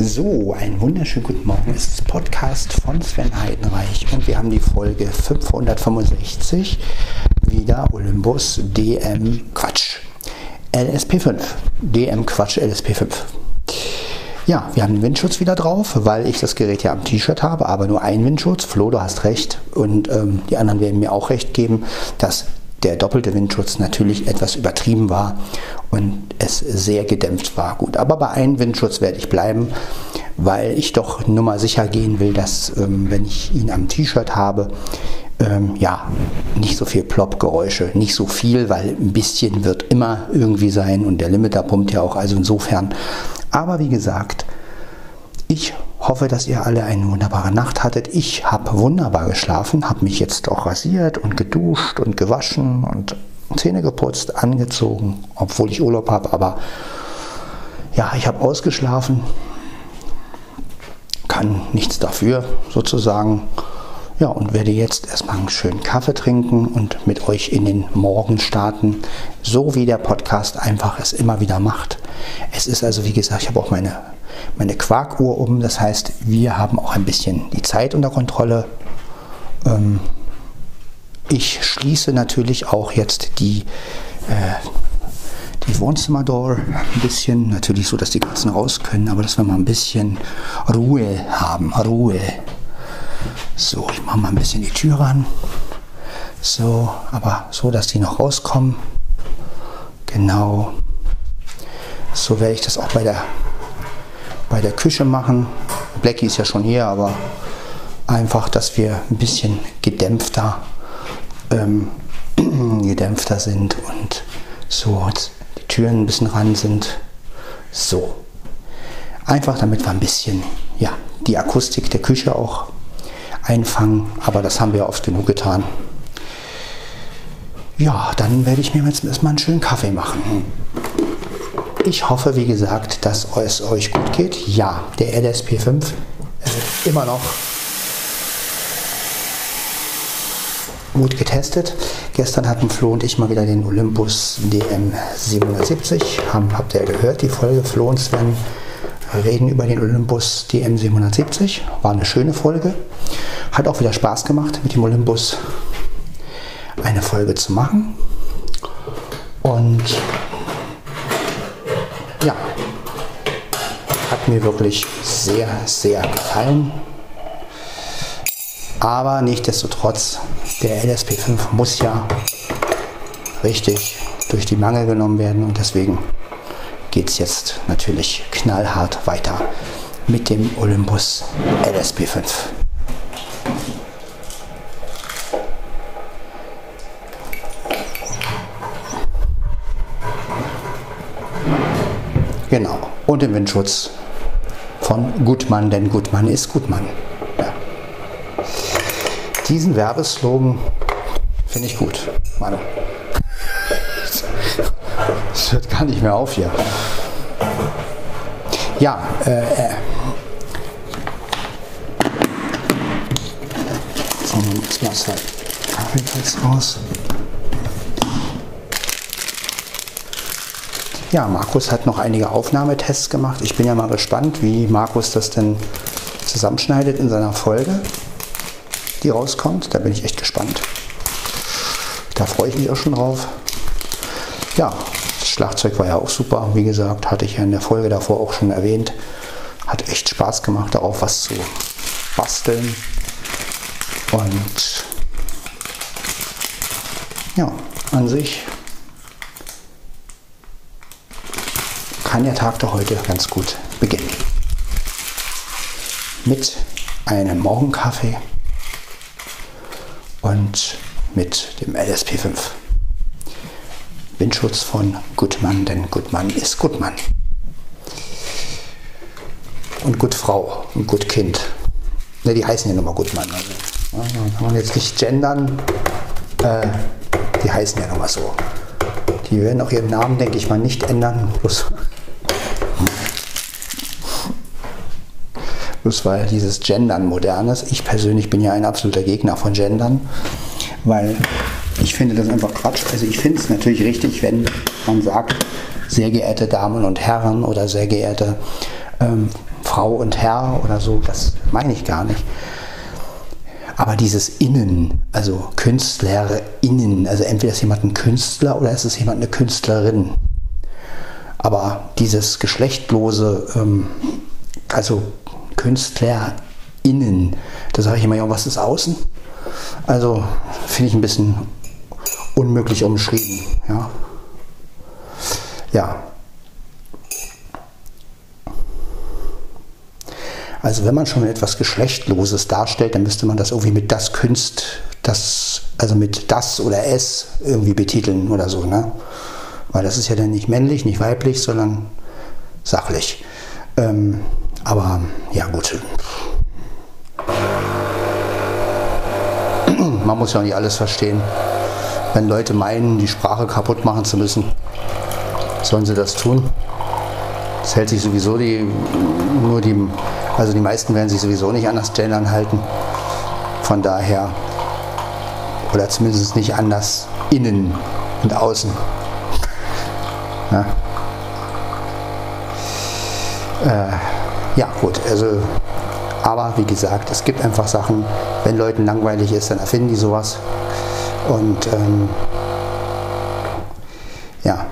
So, einen wunderschönen guten Morgen. Es ist Podcast von Sven Heidenreich und wir haben die Folge 565 wieder Olympus DM Quatsch LSP5. DM Quatsch LSP5. Ja, wir haben den Windschutz wieder drauf, weil ich das Gerät ja am T-Shirt habe, aber nur einen Windschutz. Flo, du hast recht und ähm, die anderen werden mir auch recht geben, dass der doppelte Windschutz natürlich etwas übertrieben war und es sehr gedämpft war. Gut, aber bei einem Windschutz werde ich bleiben, weil ich doch nur mal sicher gehen will, dass ähm, wenn ich ihn am T-Shirt habe, ähm, ja, nicht so viel Plop-Geräusche, nicht so viel, weil ein bisschen wird immer irgendwie sein und der Limiter pumpt ja auch, also insofern. Aber wie gesagt, ich hoffe, dass ihr alle eine wunderbare Nacht hattet. Ich habe wunderbar geschlafen, habe mich jetzt auch rasiert und geduscht und gewaschen und Zähne geputzt, angezogen, obwohl ich Urlaub habe. Aber ja, ich habe ausgeschlafen, kann nichts dafür sozusagen. Ja, und werde jetzt erstmal einen schönen Kaffee trinken und mit euch in den Morgen starten, so wie der Podcast einfach es immer wieder macht. Es ist also, wie gesagt, ich habe auch meine meine Quarkuhr um. Das heißt, wir haben auch ein bisschen die Zeit unter Kontrolle. Ähm, ich schließe natürlich auch jetzt die, äh, die Wohnzimmerdoor ein bisschen. Natürlich so, dass die Katzen raus können, aber dass wir mal ein bisschen Ruhe haben. Ruhe. So, ich mache mal ein bisschen die Tür ran. So, aber so, dass die noch rauskommen. Genau. So werde ich das auch bei der bei der Küche machen. Blackie ist ja schon hier, aber einfach, dass wir ein bisschen gedämpfter, ähm, gedämpfter sind und so die Türen ein bisschen ran sind. So. Einfach damit wir ein bisschen ja, die Akustik der Küche auch einfangen, aber das haben wir oft genug getan. Ja, dann werde ich mir jetzt erstmal einen schönen Kaffee machen. Ich hoffe, wie gesagt, dass es euch gut geht. Ja, der LSP5 wird immer noch gut getestet. Gestern hatten Flo und ich mal wieder den Olympus DM770. Haben, habt ihr gehört, die Folge Flo und Sven reden über den Olympus DM770. War eine schöne Folge. Hat auch wieder Spaß gemacht, mit dem Olympus eine Folge zu machen. Und ja, hat mir wirklich sehr, sehr gefallen. Aber nichtsdestotrotz, der LSP5 muss ja richtig durch die Mangel genommen werden und deswegen geht es jetzt natürlich knallhart weiter mit dem Olympus LSP5. Genau. Und den Windschutz von Gutmann, denn Gutmann ist Gutmann. Ja. Diesen Werbeslogan finde ich gut. Mann. Das hört gar nicht mehr auf hier. Ja, äh, äh. So, jetzt mal zwei Kaffeeplatz raus. Ja, Markus hat noch einige Aufnahmetests gemacht. Ich bin ja mal gespannt, wie Markus das denn zusammenschneidet in seiner Folge, die rauskommt. Da bin ich echt gespannt. Da freue ich mich auch schon drauf. Ja, das Schlagzeug war ja auch super. Wie gesagt, hatte ich ja in der Folge davor auch schon erwähnt. Hat echt Spaß gemacht, darauf was zu basteln. Und ja, an sich kann der Tag doch heute ganz gut beginnen. Mit einem Morgenkaffee und mit dem LSP5. Windschutz von Gutmann, denn Gutmann ist Gutmann. Und Gutfrau und Gutkind. Ne, die heißen ja nochmal Gutmann. Also, kann man jetzt nicht gendern. Äh, die heißen ja nochmal so. Die werden auch ihren Namen, denke ich mal, nicht ändern. Bloß weil dieses Gendern modern ist. Ich persönlich bin ja ein absoluter Gegner von Gendern, weil ich finde das einfach Quatsch. Also ich finde es natürlich richtig, wenn man sagt, sehr geehrte Damen und Herren oder sehr geehrte ähm, Frau und Herr oder so, das meine ich gar nicht. Aber dieses Innen, also KünstlerInnen, also entweder ist jemand ein Künstler oder ist es jemand eine Künstlerin. Aber dieses geschlechtlose, ähm, also KünstlerInnen, da sage ich immer, ja, was ist außen? Also finde ich ein bisschen unmöglich umschrieben. Ja. ja. Also wenn man schon etwas Geschlechtloses darstellt, dann müsste man das irgendwie mit das Künst, das, also mit das oder es irgendwie betiteln oder so. Ne? Weil das ist ja dann nicht männlich, nicht weiblich, sondern sachlich. Ähm, aber ja gut. Man muss ja auch nicht alles verstehen. Wenn Leute meinen, die Sprache kaputt machen zu müssen, sollen sie das tun. Es hält sich sowieso die, nur die, also die meisten werden sich sowieso nicht an das Gendern halten. Von daher, oder zumindest nicht anders innen und außen. Ja, äh, gut, also, aber wie gesagt, es gibt einfach Sachen, wenn Leuten langweilig ist, dann erfinden die sowas. Und ähm, ja.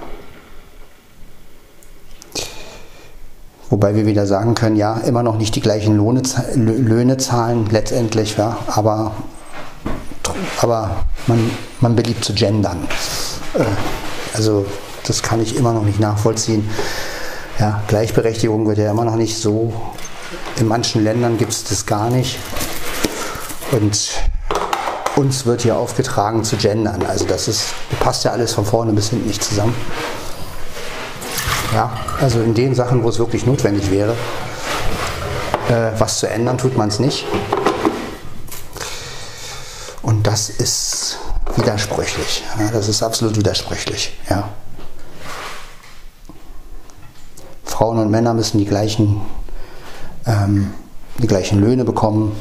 Wobei wir wieder sagen können, ja, immer noch nicht die gleichen Lohne, Löhne zahlen letztendlich, ja, aber, aber man, man beliebt zu gendern. Äh, also das kann ich immer noch nicht nachvollziehen. Ja, Gleichberechtigung wird ja immer noch nicht so. In manchen Ländern gibt es das gar nicht. Und uns wird hier aufgetragen zu gendern. Also das ist, passt ja alles von vorne bis hinten nicht zusammen. Ja, also in den Sachen, wo es wirklich notwendig wäre, äh, was zu ändern, tut man es nicht. Und das ist widersprüchlich. Ja, das ist absolut widersprüchlich. Ja. Frauen und Männer müssen die gleichen, ähm, die gleichen Löhne bekommen,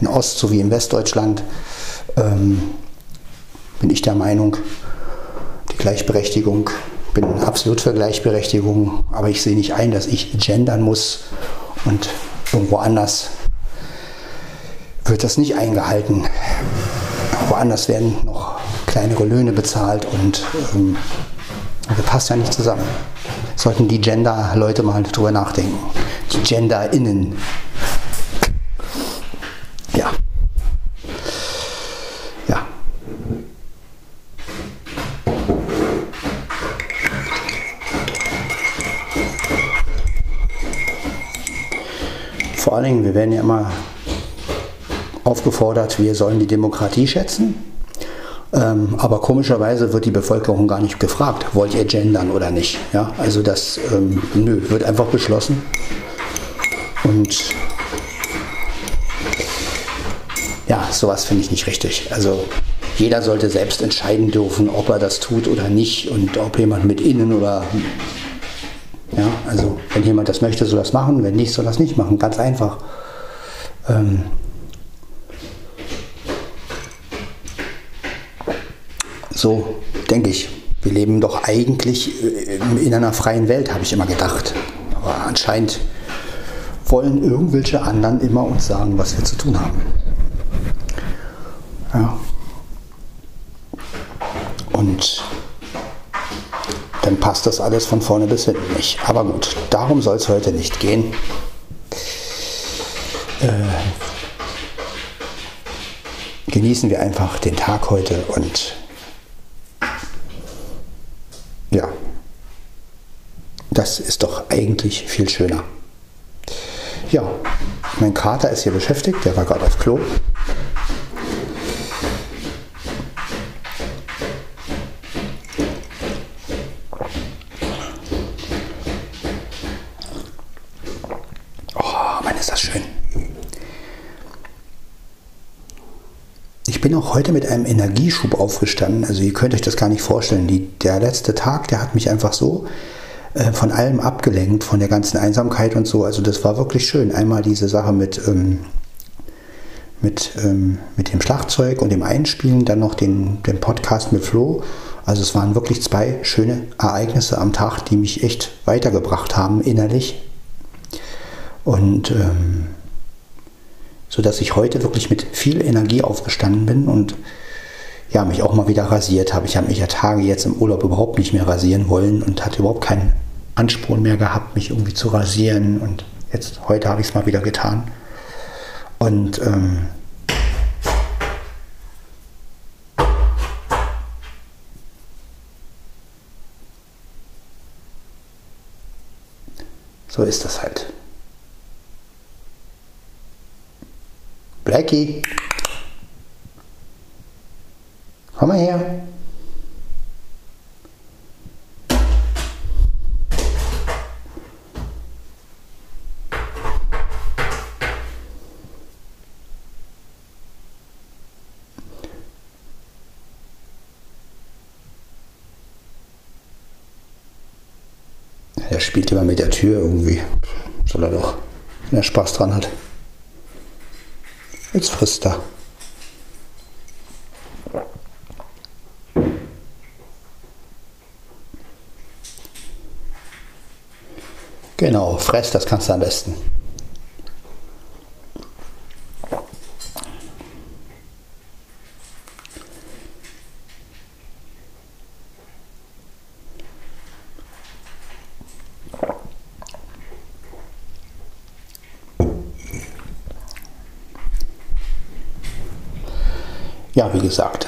in Ost- sowie in Westdeutschland ähm, bin ich der Meinung, die Gleichberechtigung, bin absolut für Gleichberechtigung, aber ich sehe nicht ein, dass ich gendern muss und irgendwo anders wird das nicht eingehalten. Woanders werden noch kleinere Löhne bezahlt und ähm, das passt ja nicht zusammen. Sollten die Gender-Leute mal drüber nachdenken. Die GenderInnen. Vor allen Dingen, wir werden ja immer aufgefordert, wir sollen die Demokratie schätzen. Ähm, aber komischerweise wird die Bevölkerung gar nicht gefragt, wollt ihr gendern oder nicht. Ja? Also das ähm, nö, wird einfach beschlossen. Und ja, sowas finde ich nicht richtig. Also jeder sollte selbst entscheiden dürfen, ob er das tut oder nicht und ob jemand mit innen oder ja, also wenn jemand das möchte, soll das machen, wenn nicht, soll das nicht machen. Ganz einfach. Ähm so denke ich. Wir leben doch eigentlich äh, in einer freien Welt, habe ich immer gedacht. Aber anscheinend wollen irgendwelche anderen immer uns sagen, was wir zu tun haben. Ja. Und dann passt das alles von vorne bis hinten nicht. Aber gut, darum soll es heute nicht gehen. Äh, genießen wir einfach den Tag heute und ja, das ist doch eigentlich viel schöner. Ja, mein Kater ist hier beschäftigt, der war gerade auf Klo. bin auch heute mit einem Energieschub aufgestanden. Also ihr könnt euch das gar nicht vorstellen. Die, der letzte Tag, der hat mich einfach so äh, von allem abgelenkt, von der ganzen Einsamkeit und so. Also das war wirklich schön. Einmal diese Sache mit, ähm, mit, ähm, mit dem Schlagzeug und dem Einspielen, dann noch den, den Podcast mit Flo. Also es waren wirklich zwei schöne Ereignisse am Tag, die mich echt weitergebracht haben innerlich. Und ähm, so dass ich heute wirklich mit viel Energie aufgestanden bin und ja, mich auch mal wieder rasiert habe. Ich habe mich ja Tage jetzt im Urlaub überhaupt nicht mehr rasieren wollen und hatte überhaupt keinen Ansporn mehr gehabt, mich irgendwie zu rasieren. Und jetzt, heute habe ich es mal wieder getan. Und ähm, so ist das halt. Blackie. Komm mal her. Er spielt immer mit der Tür irgendwie. Soll er doch, wenn er Spaß dran hat. Jetzt frisst er. Genau, fress, das kannst du am besten. Ja,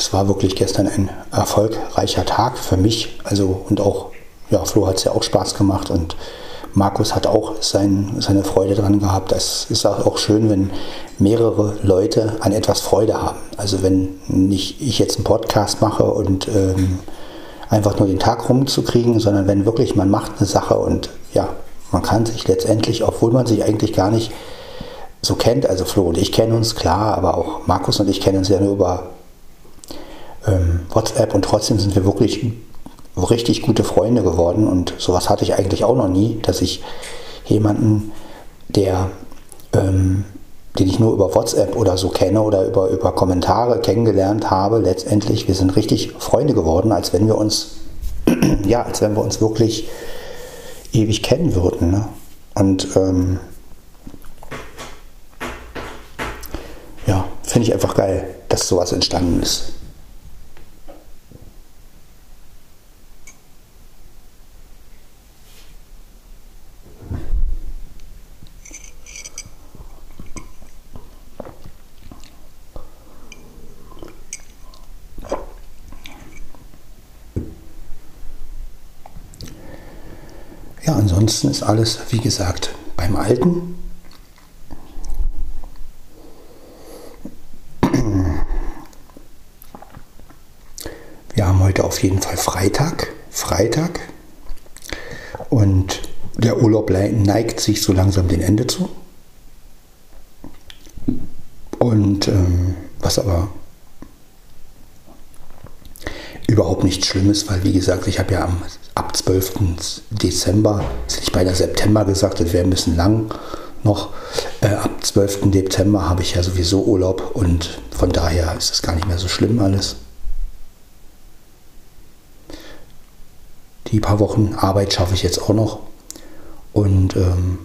es war wirklich gestern ein erfolgreicher Tag für mich. Also und auch, ja, Flo hat es ja auch Spaß gemacht und Markus hat auch sein, seine Freude dran gehabt. Es ist auch schön, wenn mehrere Leute an etwas Freude haben. Also wenn nicht ich jetzt einen Podcast mache und ähm, einfach nur den Tag rumzukriegen, sondern wenn wirklich man macht eine Sache und ja, man kann sich letztendlich, obwohl man sich eigentlich gar nicht so kennt, also Flo und ich kennen uns klar, aber auch Markus und ich kennen uns ja nur über WhatsApp und trotzdem sind wir wirklich richtig gute Freunde geworden und sowas hatte ich eigentlich auch noch nie, dass ich jemanden, der, ähm, den ich nur über WhatsApp oder so kenne oder über, über Kommentare kennengelernt habe, letztendlich, wir sind richtig Freunde geworden, als wenn wir uns, ja, als wenn wir uns wirklich ewig kennen würden. Ne? Und ähm, ja, finde ich einfach geil, dass sowas entstanden ist. Ja, ansonsten ist alles, wie gesagt, beim Alten. Wir haben heute auf jeden Fall Freitag. Freitag. Und der Urlaub neigt sich so langsam dem Ende zu. Und ähm, was aber überhaupt nichts Schlimmes, weil wie gesagt, ich habe ja am, ab 12. Dezember, jetzt hätte ich bei der September gesagt, das wäre ein bisschen lang noch, äh, ab 12. Dezember habe ich ja sowieso Urlaub und von daher ist es gar nicht mehr so schlimm alles. Die paar Wochen Arbeit schaffe ich jetzt auch noch und ähm,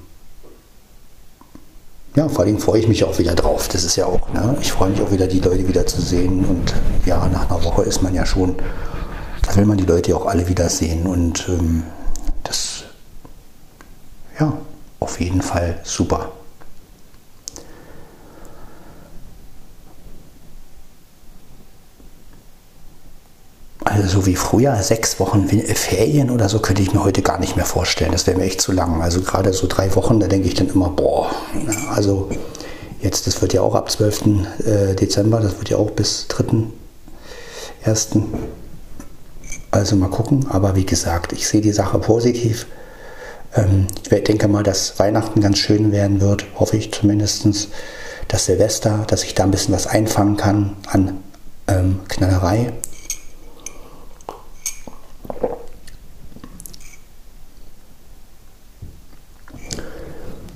ja, vor allem freue ich mich auch wieder drauf. Das ist ja auch, ne? ich freue mich auch wieder, die Leute wieder zu sehen. Und ja, nach einer Woche ist man ja schon, da will man die Leute auch alle wiedersehen. Und ähm, das, ja, auf jeden Fall super. Also so wie früher, sechs Wochen Ferien oder so, könnte ich mir heute gar nicht mehr vorstellen. Das wäre mir echt zu lang. Also gerade so drei Wochen, da denke ich dann immer, boah, also jetzt, das wird ja auch ab 12. Äh, Dezember, das wird ja auch bis 3.1. Also mal gucken. Aber wie gesagt, ich sehe die Sache positiv. Ähm, ich denke mal, dass Weihnachten ganz schön werden wird, hoffe ich zumindest. Das Silvester, dass ich da ein bisschen was einfangen kann an ähm, Knallerei.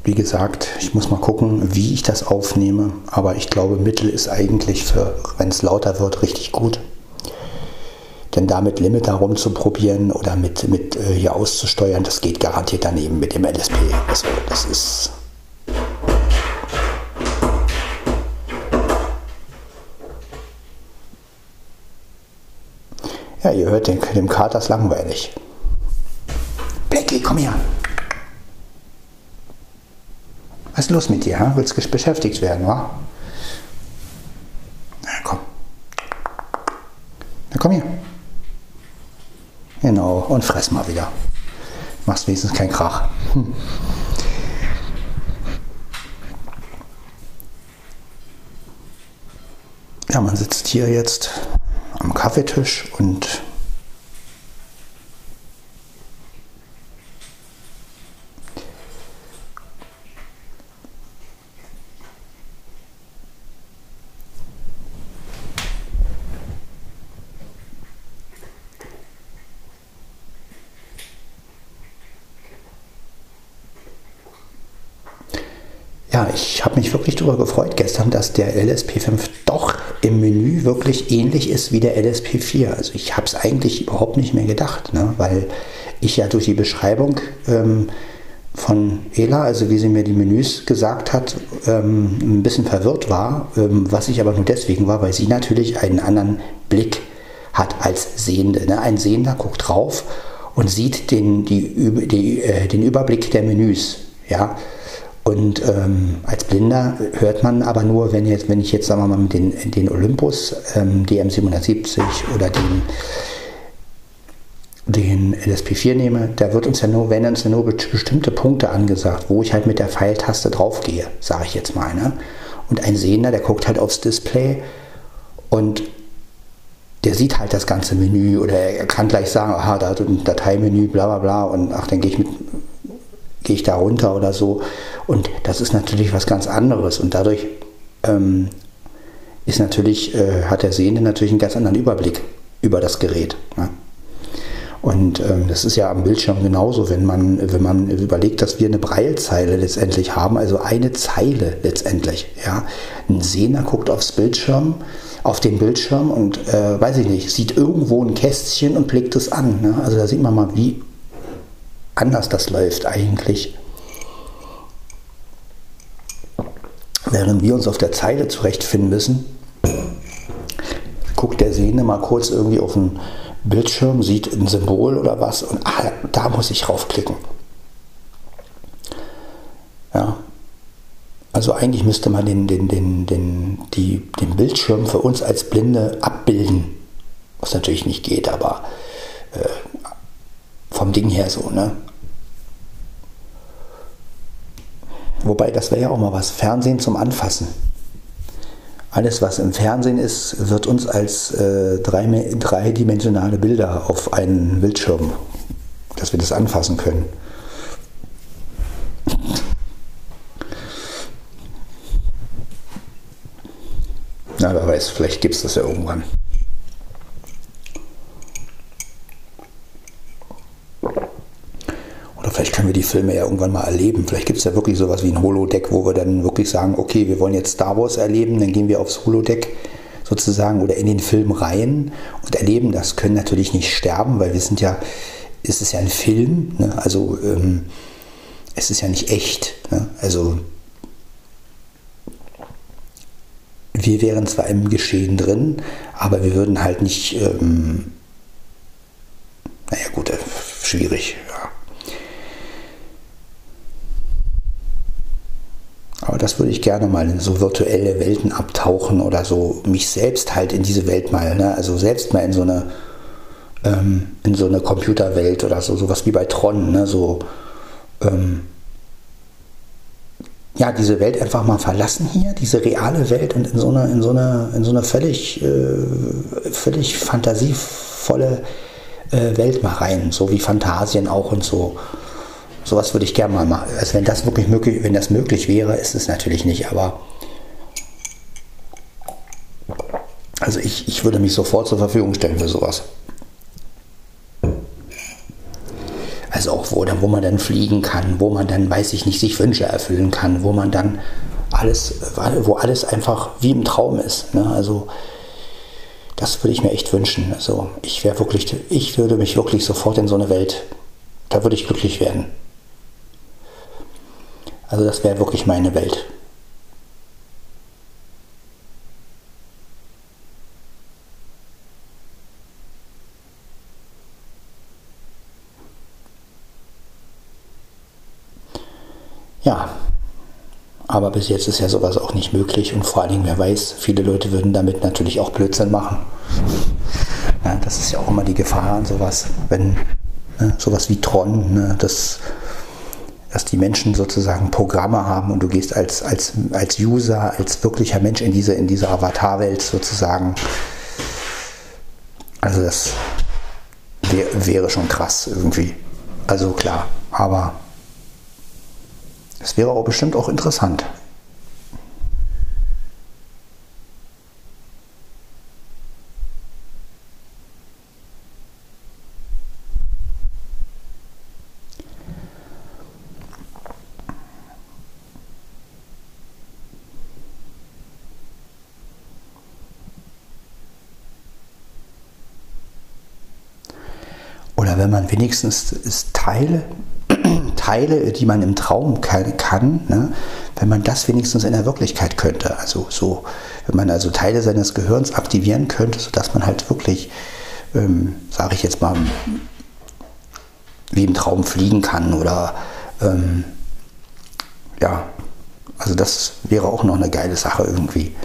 Wie gesagt, ich muss mal gucken, wie ich das aufnehme. Aber ich glaube, Mittel ist eigentlich für, wenn es lauter wird, richtig gut. Denn damit Limit herumzuprobieren oder mit, mit äh, hier auszusteuern, das geht garantiert daneben mit dem LSP. Also das ist. Ja, ihr hört, den, dem Kater ist langweilig. Blackie, komm her! Was ist los mit dir? Hein? Willst beschäftigt werden, wa? Na komm. Na komm hier. Genau, und fress mal wieder. Machst wenigstens keinen Krach. Hm. Ja, man sitzt hier jetzt am Kaffeetisch und Ja, ich habe mich wirklich darüber gefreut gestern, dass der LSP5 doch im Menü wirklich ähnlich ist wie der LSP4. Also ich habe es eigentlich überhaupt nicht mehr gedacht, ne? weil ich ja durch die Beschreibung ähm, von Ela, also wie sie mir die Menüs gesagt hat, ähm, ein bisschen verwirrt war, ähm, was ich aber nur deswegen war, weil sie natürlich einen anderen Blick hat als Sehende. Ne? Ein Sehender guckt drauf und sieht den, die, die, äh, den Überblick der Menüs. Ja, und ähm, als Blinder hört man aber nur, wenn, jetzt, wenn ich jetzt, sagen wir mal, mit den, den Olympus, ähm, DM770 oder den, den LSP4 nehme, da wird uns ja nur, wenn uns ja nur bestimmte Punkte angesagt, wo ich halt mit der Pfeiltaste draufgehe, sage ich jetzt mal. Ne? Und ein Sehender, der guckt halt aufs Display und der sieht halt das ganze Menü oder er kann gleich sagen, aha, da hat ein Dateimenü, bla bla bla und ach, dann gehe ich mit gehe ich da runter oder so. Und das ist natürlich was ganz anderes. Und dadurch ähm, ist natürlich, äh, hat der Sehende natürlich einen ganz anderen Überblick über das Gerät. Ne? Und ähm, das ist ja am Bildschirm genauso, wenn man, wenn man überlegt, dass wir eine Breilzeile letztendlich haben, also eine Zeile letztendlich. Ja? Ein Sehner guckt aufs Bildschirm, auf den Bildschirm und äh, weiß ich nicht, sieht irgendwo ein Kästchen und blickt es an. Ne? Also da sieht man mal, wie anders das läuft eigentlich. Während wir uns auf der Zeile zurechtfinden müssen, guckt der Sehende mal kurz irgendwie auf den Bildschirm, sieht ein Symbol oder was und ah, da muss ich raufklicken. Ja. Also eigentlich müsste man den, den, den, den, die, den Bildschirm für uns als Blinde abbilden. Was natürlich nicht geht, aber äh, vom Ding her so, ne? Wobei, das wäre ja auch mal was. Fernsehen zum Anfassen. Alles, was im Fernsehen ist, wird uns als äh, drei, dreidimensionale Bilder auf einen Bildschirm, dass wir das anfassen können. Na, wer weiß, vielleicht gibt es das ja irgendwann. Vielleicht können wir die Filme ja irgendwann mal erleben. Vielleicht gibt es ja wirklich sowas wie ein Holodeck, wo wir dann wirklich sagen, okay, wir wollen jetzt Star Wars erleben, dann gehen wir aufs Holodeck sozusagen oder in den Film rein und erleben das. Können natürlich nicht sterben, weil wir sind ja, es ist ja ein Film, ne? also ähm, es ist ja nicht echt. Ne? Also wir wären zwar im Geschehen drin, aber wir würden halt nicht, ähm, naja gut, äh, schwierig, Aber das würde ich gerne mal in so virtuelle Welten abtauchen oder so mich selbst halt in diese Welt mal, ne? also selbst mal in so eine ähm, in so eine Computerwelt oder so, sowas wie bei Tron, ne? so ähm, ja, diese Welt einfach mal verlassen hier, diese reale Welt und in so eine, in so eine, in so eine völlig, äh, völlig fantasievolle äh, Welt mal rein, so wie Fantasien auch und so. Sowas würde ich gerne mal machen. Also wenn das wirklich möglich, wenn das möglich wäre, ist es natürlich nicht, aber also ich, ich würde mich sofort zur Verfügung stellen für sowas. Also auch wo, wo man dann fliegen kann, wo man dann, weiß ich nicht, sich Wünsche erfüllen kann, wo man dann alles, wo alles einfach wie im Traum ist. Ne? Also das würde ich mir echt wünschen. Also ich wäre wirklich, ich würde mich wirklich sofort in so eine Welt, da würde ich glücklich werden. Also das wäre wirklich meine Welt. Ja, aber bis jetzt ist ja sowas auch nicht möglich und vor allen Dingen, wer weiß, viele Leute würden damit natürlich auch Blödsinn machen. Ja, das ist ja auch immer die Gefahr an sowas, wenn ne, sowas wie Tron, ne, das dass die Menschen sozusagen Programme haben und du gehst als, als, als User, als wirklicher Mensch in diese, in diese Avatar-Welt sozusagen. Also das wär, wäre schon krass irgendwie. Also klar, aber es wäre auch bestimmt auch interessant. Oder wenn man wenigstens Teile Teile, die man im Traum kann, kann ne, wenn man das wenigstens in der Wirklichkeit könnte. Also so, wenn man also Teile seines Gehirns aktivieren könnte, sodass man halt wirklich, ähm, sage ich jetzt mal, wie im Traum fliegen kann oder ähm, ja, also das wäre auch noch eine geile Sache irgendwie.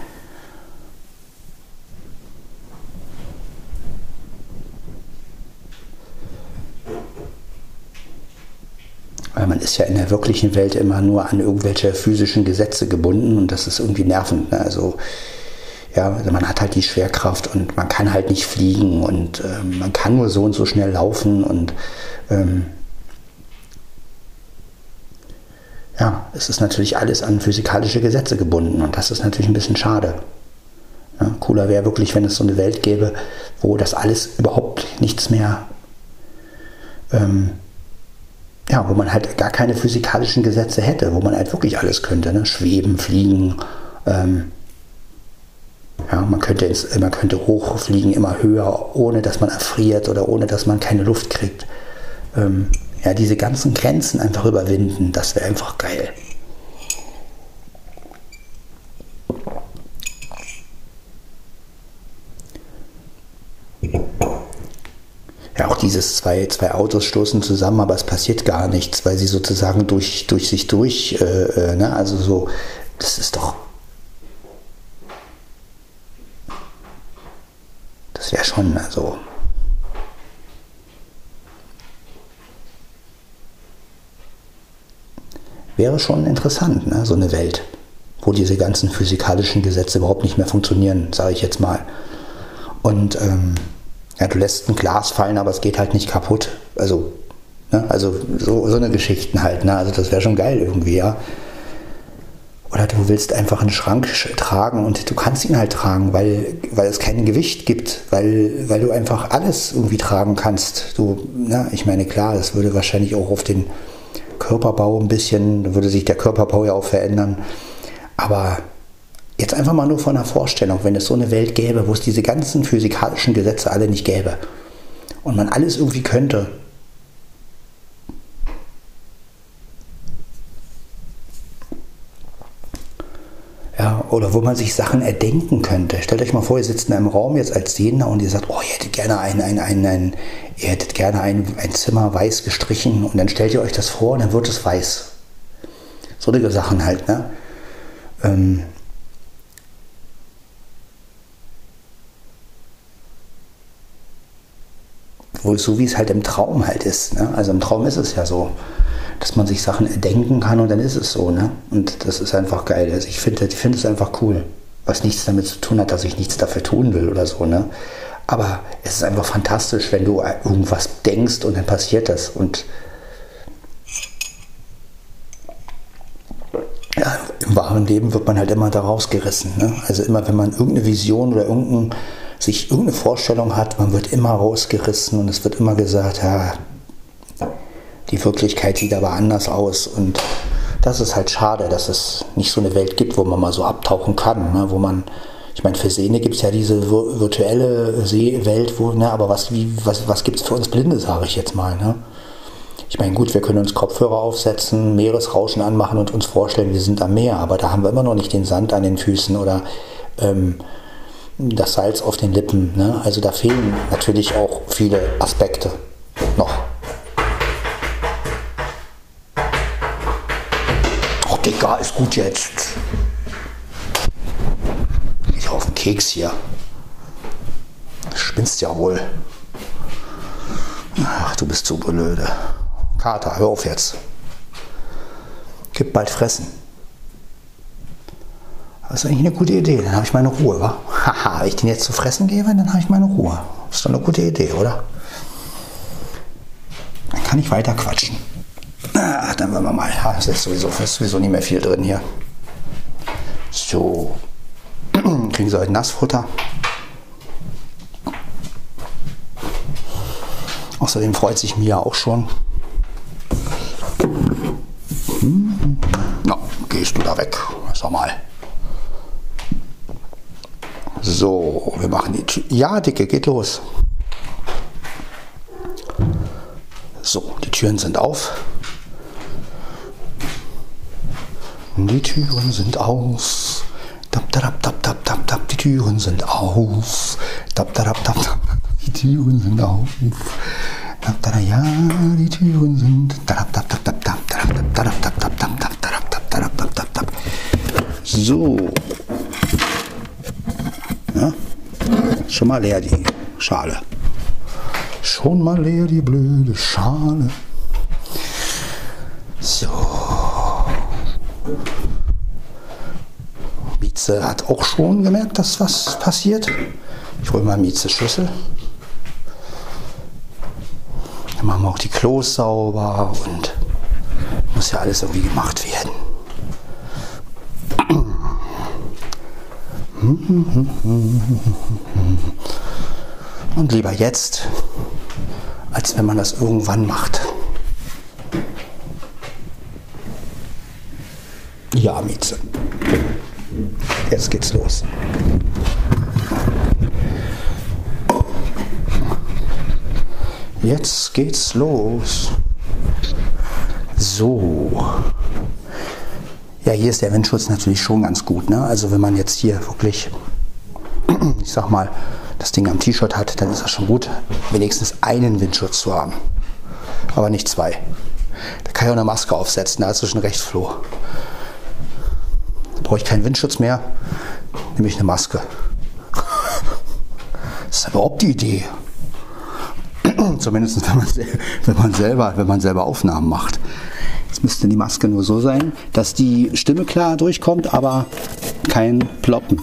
Weil man ist ja in der wirklichen Welt immer nur an irgendwelche physischen Gesetze gebunden und das ist irgendwie nervend. Ne? Also ja, also man hat halt die Schwerkraft und man kann halt nicht fliegen und ähm, man kann nur so und so schnell laufen und ähm, ja, es ist natürlich alles an physikalische Gesetze gebunden und das ist natürlich ein bisschen schade. Ja, cooler wäre wirklich, wenn es so eine Welt gäbe, wo das alles überhaupt nichts mehr ähm, ja, wo man halt gar keine physikalischen Gesetze hätte, wo man halt wirklich alles könnte, ne? schweben, fliegen. Ähm, ja, man könnte, ins, man könnte hochfliegen, immer höher, ohne dass man erfriert oder ohne dass man keine Luft kriegt. Ähm, ja, diese ganzen Grenzen einfach überwinden, das wäre einfach geil. Dieses zwei, zwei Autos stoßen zusammen, aber es passiert gar nichts, weil sie sozusagen durch, durch sich durch, äh, äh, ne? also so, das ist doch, das wäre schon, also, wäre schon interessant, ne? so eine Welt, wo diese ganzen physikalischen Gesetze überhaupt nicht mehr funktionieren, sage ich jetzt mal. Und ähm, ja, du lässt ein Glas fallen, aber es geht halt nicht kaputt. Also, ne? also so, so eine Geschichten halt. Ne? Also das wäre schon geil irgendwie, ja. Oder du willst einfach einen Schrank tragen und du kannst ihn halt tragen, weil, weil es kein Gewicht gibt, weil, weil du einfach alles irgendwie tragen kannst. Du, na, ich meine, klar, das würde wahrscheinlich auch auf den Körperbau ein bisschen, würde sich der Körperbau ja auch verändern. Aber Jetzt einfach mal nur von der Vorstellung, wenn es so eine Welt gäbe, wo es diese ganzen physikalischen Gesetze alle nicht gäbe und man alles irgendwie könnte. Ja, oder wo man sich Sachen erdenken könnte. Stellt euch mal vor, ihr sitzt in einem Raum jetzt als Sehender und ihr sagt, oh, ihr hättet gerne ein, ein, ein, ein ihr hättet gerne ein, ein Zimmer weiß gestrichen und dann stellt ihr euch das vor und dann wird es weiß. Solche Sachen halt, ne? Ähm, wohl so wie es halt im Traum halt ist. Ne? Also im Traum ist es ja so, dass man sich Sachen erdenken kann und dann ist es so. Ne? Und das ist einfach geil. Also ich finde ich find es einfach cool. Was nichts damit zu tun hat, dass ich nichts dafür tun will oder so. Ne? Aber es ist einfach fantastisch, wenn du irgendwas denkst und dann passiert das. Und ja, im wahren Leben wird man halt immer da rausgerissen. Ne? Also immer, wenn man irgendeine Vision oder irgendein sich irgendeine Vorstellung hat, man wird immer rausgerissen und es wird immer gesagt, ja, die Wirklichkeit sieht aber anders aus. Und das ist halt schade, dass es nicht so eine Welt gibt, wo man mal so abtauchen kann, ne? wo man, ich meine, für Sehne gibt es ja diese virtuelle Seewelt, wo, ne, aber was, was, was gibt es für uns Blinde, sage ich jetzt mal. Ne? Ich meine, gut, wir können uns Kopfhörer aufsetzen, Meeresrauschen anmachen und uns vorstellen, wir sind am Meer, aber da haben wir immer noch nicht den Sand an den Füßen oder ähm, das Salz auf den Lippen. Ne? Also da fehlen natürlich auch viele Aspekte noch. Och, Digga, ist gut jetzt. Ich auf den Keks hier. Du spinnst ja wohl. Ach, du bist zu blöde. Kater, hör auf jetzt. Gib bald fressen. Das ist eigentlich eine gute Idee. Dann habe ich meine Ruhe, wa? Haha, wenn ich den jetzt zu fressen gebe, dann habe ich meine Ruhe. Das ist doch eine gute Idee, oder? Dann kann ich weiter quatschen. Ah, dann wollen wir mal. Es ist sowieso, ist sowieso nicht mehr viel drin hier. So. Kriegen Sie heute Nassfutter. Außerdem freut sich Mia auch schon. Hm. Na, gehst du da weg? Sag mal. So, wir machen die Tür. Ja, Dicke, geht los. So, die Türen sind auf. Die Türen sind aus. Dab, dab, dab, dab, dab, dab, die Türen sind aus. Dab, dab, dab, dab, die Türen sind auf. Dab, dab, ja, die Türen sind. Dab, dab, dab, dab, dab, dab, dab, dab, dab, dab, dab, dab, dab, dab, dab, dab, dab. So. Ja. Schon mal leer die Schale. Schon mal leer die blöde Schale. So. Mieze hat auch schon gemerkt, dass was passiert. Ich hole mal Mieze Schlüssel. Dann machen wir auch die Klos sauber und muss ja alles irgendwie gemacht werden. Und lieber jetzt, als wenn man das irgendwann macht. Ja, Mieze. Jetzt geht's los. Jetzt geht's los. So. Hier ist der Windschutz natürlich schon ganz gut. Ne? Also wenn man jetzt hier wirklich, ich sag mal, das Ding am T-Shirt hat, dann ist das schon gut, wenigstens einen Windschutz zu haben. Aber nicht zwei. Da kann ich auch eine Maske aufsetzen, da ist es schon recht floh. Da brauche ich keinen Windschutz mehr, nehme ich eine Maske. Das ist überhaupt die Idee. Zumindest wenn man, wenn man, selber, wenn man selber Aufnahmen macht. Müsste die Maske nur so sein, dass die Stimme klar durchkommt, aber kein Ploppen.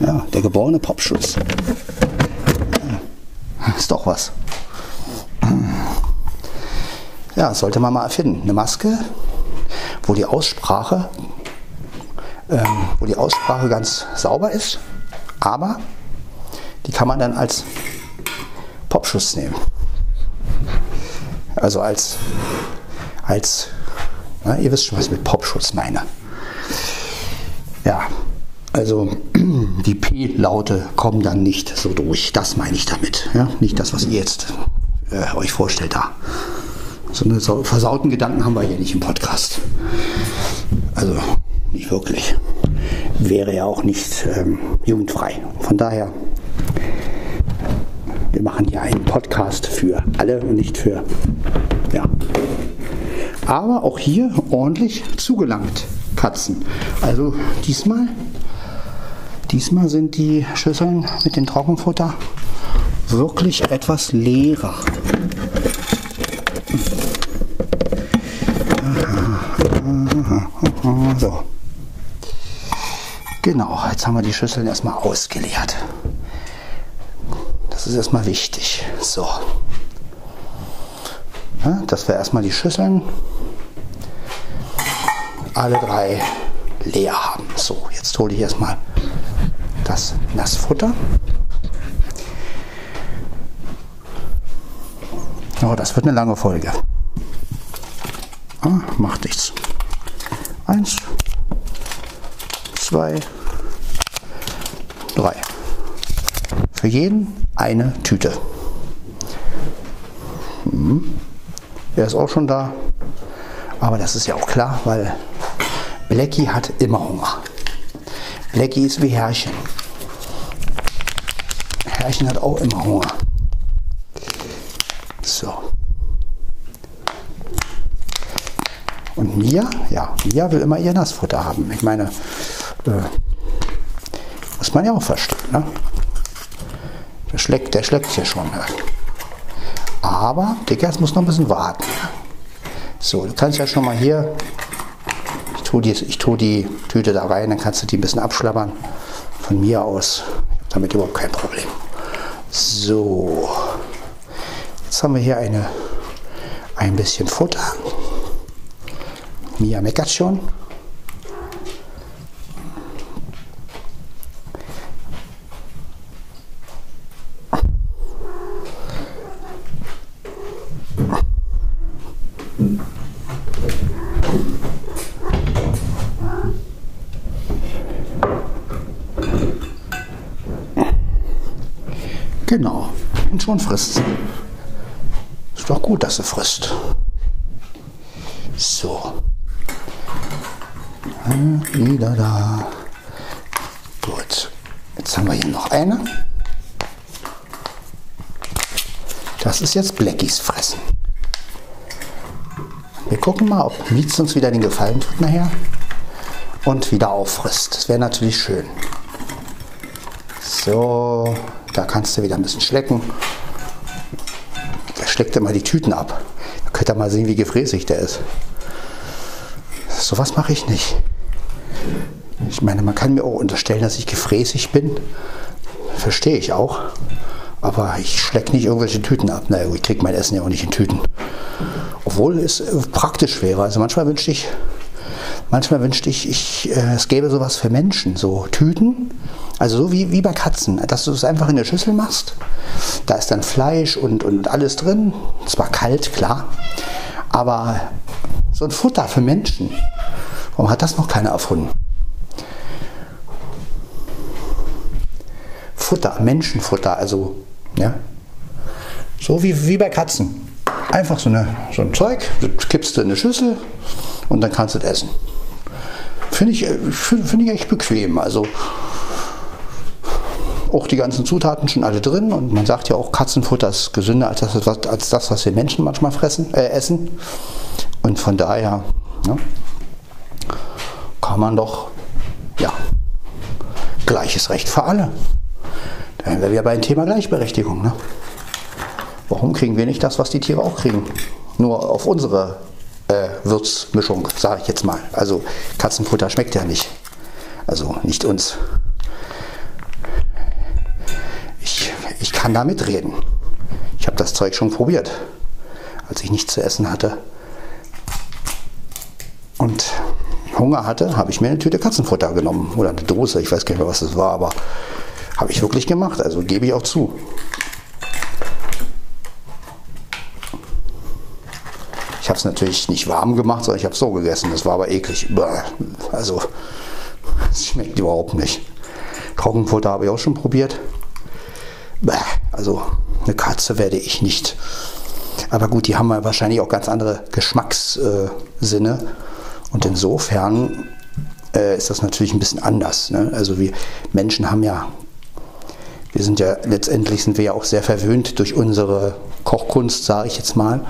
Ja, der geborene Popschutz. Ja, ist doch was. Ja, sollte man mal erfinden. Eine Maske, wo die Aussprache, ähm, wo die Aussprache ganz sauber ist, aber die kann man dann als Popschutz nehmen. Also als, als na, ihr wisst schon, was ich mit Popschutz meine. Ja, also die P-Laute kommen dann nicht so durch. Das meine ich damit. Ja? Nicht das, was ihr jetzt äh, euch vorstellt da. So eine versauten Gedanken haben wir hier nicht im Podcast. Also nicht wirklich. Wäre ja auch nicht ähm, jugendfrei. Von daher, wir machen hier einen Podcast für alle und nicht für, ja. Aber auch hier ordentlich zugelangt, Katzen. Also diesmal, diesmal sind die Schüsseln mit dem Trockenfutter wirklich etwas leerer. So. Genau, jetzt haben wir die Schüsseln erstmal ausgeleert. Das ist erstmal wichtig. So. Ja, dass wir erstmal die Schüsseln alle drei leer haben. So, jetzt hole ich erstmal das Nassfutter. Oh, das wird eine lange Folge. Ah, macht nichts. Eins, zwei, drei. Für jeden eine Tüte. Hm. Er ist auch schon da. Aber das ist ja auch klar, weil Blackie hat immer Hunger. Blackie ist wie Herrchen. Herrchen hat auch immer Hunger. Und Und Mia, ja, Mia will immer ihr Nassfutter haben. Ich meine, äh, muss man ja auch verstehen. Ne? Der schlägt, der schlägt hier schon. Ne? Aber Dickers muss noch ein bisschen warten. So, du kannst ja schon mal hier, tue, die, ich tue die Tüte da rein, dann kannst du die ein bisschen abschlabbern. Von mir aus, damit überhaupt kein Problem. So, jetzt haben wir hier eine, ein bisschen Futter. Mia meckert schon. Genau, und frisst. Ist doch gut, dass sie frisst. So. Wieder da. Gut. Jetzt haben wir hier noch eine. Das ist jetzt Blackies Fressen. Wir gucken mal, ob Mietz uns wieder den Gefallen tut nachher und wieder auffrisst. Das wäre natürlich schön. So, da kannst du wieder ein bisschen schlecken. Der schleckt immer die Tüten ab. Da könnt ihr mal sehen, wie gefräßig der ist. Sowas mache ich nicht. Ich meine, man kann mir auch unterstellen, dass ich gefräßig bin. Verstehe ich auch. Aber ich schlecke nicht irgendwelche Tüten ab. Naja, ich kriege mein Essen ja auch nicht in Tüten. Obwohl es praktisch wäre. Also manchmal wünschte ich, manchmal wünschte ich, ich äh, es gäbe sowas für Menschen. So Tüten, also so wie, wie bei Katzen, dass du es einfach in der Schüssel machst. Da ist dann Fleisch und, und alles drin. Zwar kalt, klar. Aber so ein Futter für Menschen. Warum hat das noch keiner erfunden? Futter, Menschenfutter, also ja, so wie, wie bei Katzen. Einfach so, eine, so ein Zeug, das kippst du in eine Schüssel und dann kannst du es essen. Finde ich, find, find ich echt bequem. Also auch die ganzen Zutaten schon alle drin und man sagt ja auch, Katzenfutter ist gesünder als das, als das was wir Menschen manchmal fressen, äh, essen. Und von daher ja, kann man doch, ja, gleiches Recht für alle. Da wären wir wieder bei dem Thema Gleichberechtigung. Ne? Warum kriegen wir nicht das, was die Tiere auch kriegen? Nur auf unsere äh, Würzmischung, sage ich jetzt mal. Also Katzenfutter schmeckt ja nicht. Also nicht uns. Ich, ich kann da mitreden. Ich habe das Zeug schon probiert, als ich nichts zu essen hatte. Und Hunger hatte, habe ich mir eine Tüte Katzenfutter genommen oder eine Dose, ich weiß gar nicht mehr, was das war, aber habe ich wirklich gemacht, also gebe ich auch zu. Ich habe es natürlich nicht warm gemacht, sondern ich habe es so gegessen. Das war aber eklig. Also, es schmeckt überhaupt nicht. Trockenfutter habe ich auch schon probiert. Also, eine Katze werde ich nicht. Aber gut, die haben ja wahrscheinlich auch ganz andere Geschmackssinne. Und insofern äh, ist das natürlich ein bisschen anders. Ne? Also wir Menschen haben ja wir sind ja letztendlich sind wir ja auch sehr verwöhnt durch unsere Kochkunst, sage ich jetzt mal.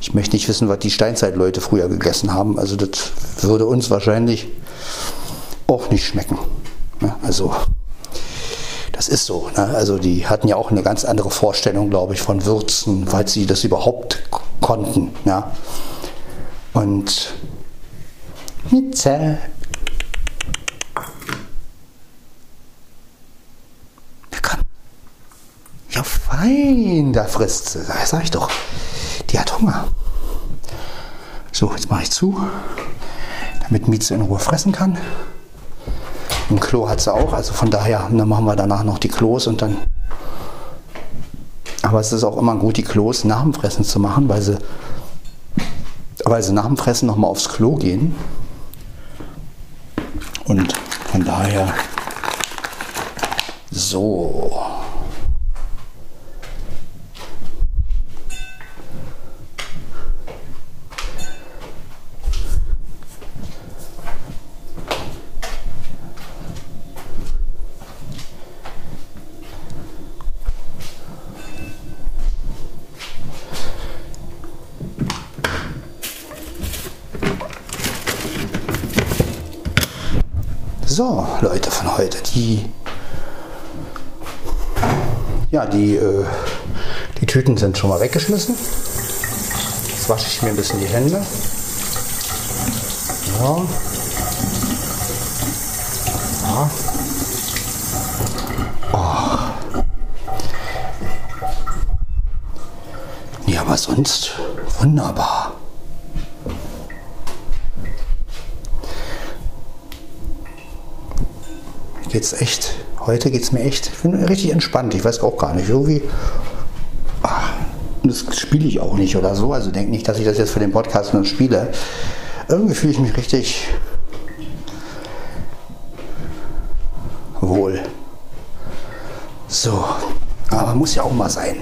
Ich möchte nicht wissen, was die Steinzeitleute früher gegessen haben. Also das würde uns wahrscheinlich auch nicht schmecken. Also das ist so. Ne? Also die hatten ja auch eine ganz andere Vorstellung, glaube ich, von Würzen, weil sie das überhaupt konnten. Und Mitze Ja, fein, da frisst sie. Sag ich doch. Die hat Hunger. So, jetzt mache ich zu, damit Mieze in Ruhe fressen kann. Ein Klo hat sie auch, also von daher, dann machen wir danach noch die Klos und dann. Aber es ist auch immer gut, die Klos nach dem Fressen zu machen, weil sie, weil sie nach dem Fressen nochmal aufs Klo gehen. Und von daher so. So, Leute von heute, die ja, die, äh, die Tüten sind schon mal weggeschmissen. Jetzt wasche ich mir ein bisschen die Hände. Ja. ja. Oh. Ja, aber sonst wunderbar. Geht's echt Heute geht es mir echt, ich bin richtig entspannt. Ich weiß auch gar nicht, irgendwie. Ach, das spiele ich auch nicht oder so. Also denke nicht, dass ich das jetzt für den Podcast nur spiele. Irgendwie fühle ich mich richtig wohl. So, aber muss ja auch mal sein.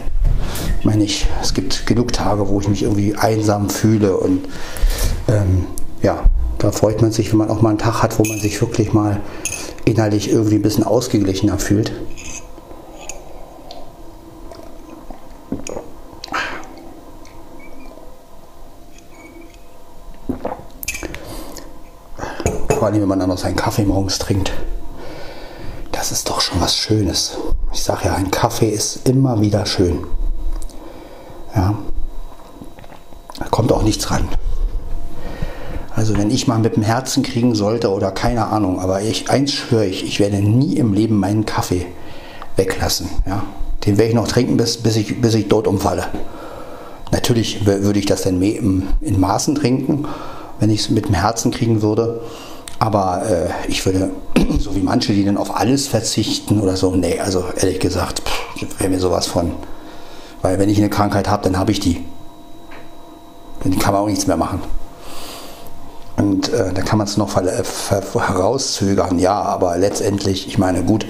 Ich meine, ich, es gibt genug Tage, wo ich mich irgendwie einsam fühle und ähm, ja, da freut man sich, wenn man auch mal einen Tag hat, wo man sich wirklich mal innerlich irgendwie ein bisschen ausgeglichener fühlt. Vor allem, wenn man dann noch seinen Kaffee morgens trinkt. Das ist doch schon was Schönes. Ich sage ja, ein Kaffee ist immer wieder schön. Ja. Da kommt auch nichts ran. Also wenn ich mal mit dem Herzen kriegen sollte oder keine Ahnung, aber ich, eins schwöre ich, ich werde nie im Leben meinen Kaffee weglassen. Ja? Den werde ich noch trinken, bis, bis, ich, bis ich dort umfalle. Natürlich würde ich das dann in Maßen trinken, wenn ich es mit dem Herzen kriegen würde. Aber äh, ich würde, so wie manche, die dann auf alles verzichten oder so, nee, also ehrlich gesagt, wäre mir sowas von. Weil wenn ich eine Krankheit habe, dann habe ich die. Dann kann man auch nichts mehr machen. Und äh, da kann man es noch herauszögern, ja, aber letztendlich, ich meine, gut,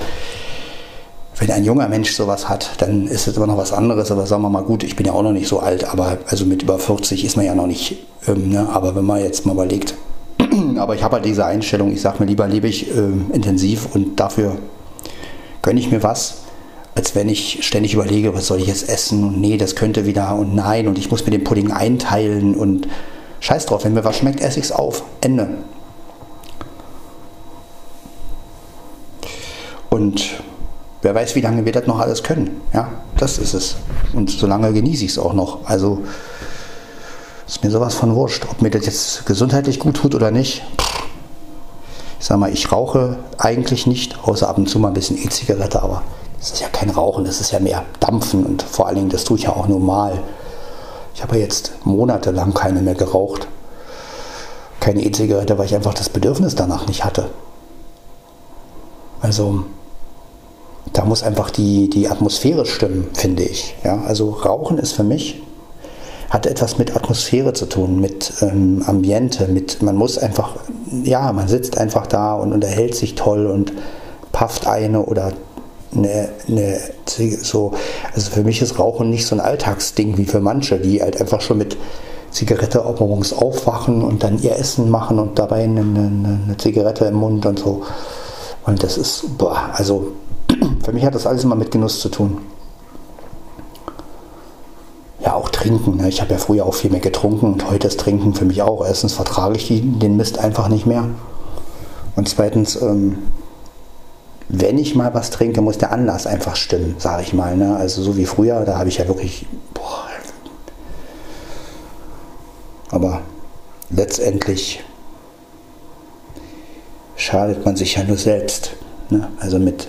wenn ein junger Mensch sowas hat, dann ist es immer noch was anderes. Aber sagen wir mal, gut, ich bin ja auch noch nicht so alt, aber also mit über 40 ist man ja noch nicht. Ähm, ne? Aber wenn man jetzt mal überlegt, aber ich habe halt diese Einstellung, ich sage mir lieber, lebe ich äh, intensiv und dafür gönne ich mir was, als wenn ich ständig überlege, was soll ich jetzt essen und nee, das könnte wieder und nein und ich muss mir den Pudding einteilen und Scheiß drauf, wenn mir was schmeckt, esse ich es auf. Ende. Und wer weiß, wie lange wir das noch alles können. Ja, das ist es. Und solange genieße ich es auch noch. Also ist mir sowas von wurscht, ob mir das jetzt gesundheitlich gut tut oder nicht. Ich sag mal, ich rauche eigentlich nicht, außer ab und zu mal ein bisschen E-Zigarette, aber das ist ja kein Rauchen, das ist ja mehr Dampfen und vor allen Dingen, das tue ich ja auch normal. Ich habe jetzt monatelang keine mehr geraucht. Keine E-Zigarette, weil ich einfach das Bedürfnis danach nicht hatte. Also da muss einfach die, die Atmosphäre stimmen, finde ich. Ja, also Rauchen ist für mich, hat etwas mit Atmosphäre zu tun, mit ähm, Ambiente, mit, man muss einfach, ja, man sitzt einfach da und unterhält sich toll und pafft eine oder eine, eine so, also für mich ist Rauchen nicht so ein Alltagsding wie für manche, die halt einfach schon mit Zigarette auch morgens aufwachen und dann ihr Essen machen und dabei eine, eine, eine Zigarette im Mund und so. Und das ist, boah, also für mich hat das alles immer mit Genuss zu tun. Ja, auch trinken. Ne? Ich habe ja früher auch viel mehr getrunken und heute ist Trinken für mich auch. Erstens vertrage ich den Mist einfach nicht mehr. Und zweitens, ähm, wenn ich mal was trinke, muss der Anlass einfach stimmen, sage ich mal. Ne? Also so wie früher, da habe ich ja wirklich. Boah. Aber letztendlich schadet man sich ja nur selbst. Ne? Also mit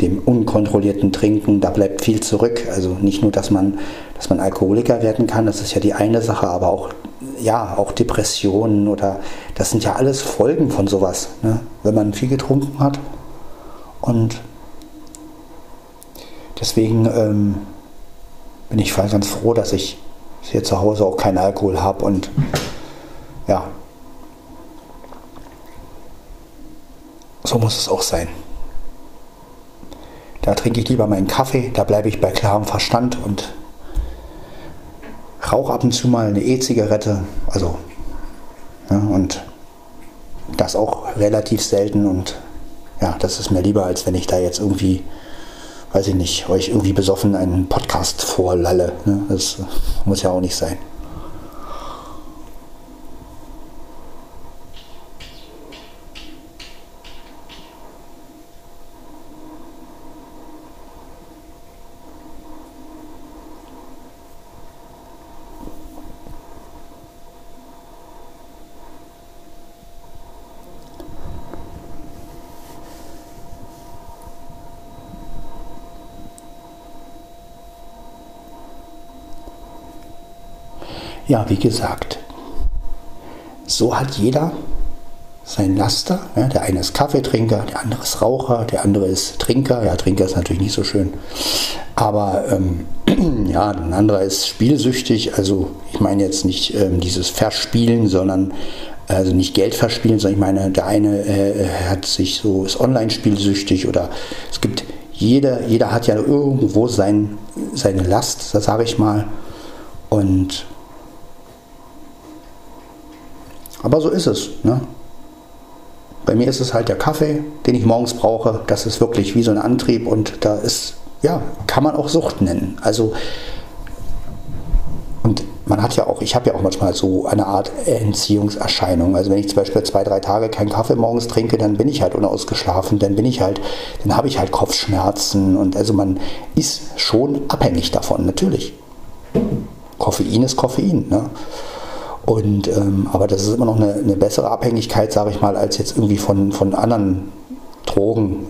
dem unkontrollierten Trinken, da bleibt viel zurück. Also nicht nur, dass man, dass man Alkoholiker werden kann, das ist ja die eine Sache, aber auch, ja, auch Depressionen oder das sind ja alles Folgen von sowas. Ne? Wenn man viel getrunken hat, und deswegen ähm, bin ich ganz froh, dass ich hier zu Hause auch keinen Alkohol habe und ja, so muss es auch sein. Da trinke ich lieber meinen Kaffee, da bleibe ich bei klarem Verstand und rauche ab und zu mal eine E-Zigarette, also ja, und das auch relativ selten und ja, das ist mir lieber, als wenn ich da jetzt irgendwie, weiß ich nicht, euch irgendwie besoffen einen Podcast vorlalle. Ne? Das muss ja auch nicht sein. Ja, wie gesagt, so hat jeder sein Laster. Ja, der eine ist Kaffeetrinker, der andere ist Raucher, der andere ist Trinker. Ja, Trinker ist natürlich nicht so schön. Aber ähm, ja, ein anderer ist spielsüchtig. Also ich meine jetzt nicht ähm, dieses Verspielen, sondern also nicht Geld verspielen, sondern ich meine, der eine äh, hat sich so, ist online spielsüchtig oder es gibt jeder, jeder hat ja irgendwo sein, seine Last, das sage ich mal. Und aber so ist es. Ne? Bei mir ist es halt der Kaffee, den ich morgens brauche. Das ist wirklich wie so ein Antrieb und da ist, ja, kann man auch Sucht nennen. Also, und man hat ja auch, ich habe ja auch manchmal so eine Art Entziehungserscheinung. Also wenn ich zum Beispiel zwei, drei Tage keinen Kaffee morgens trinke, dann bin ich halt unausgeschlafen, dann bin ich halt, dann habe ich halt Kopfschmerzen und also man ist schon abhängig davon, natürlich. Koffein ist Koffein. Ne? Und, ähm, aber das ist immer noch eine, eine bessere Abhängigkeit, sage ich mal, als jetzt irgendwie von, von anderen Drogen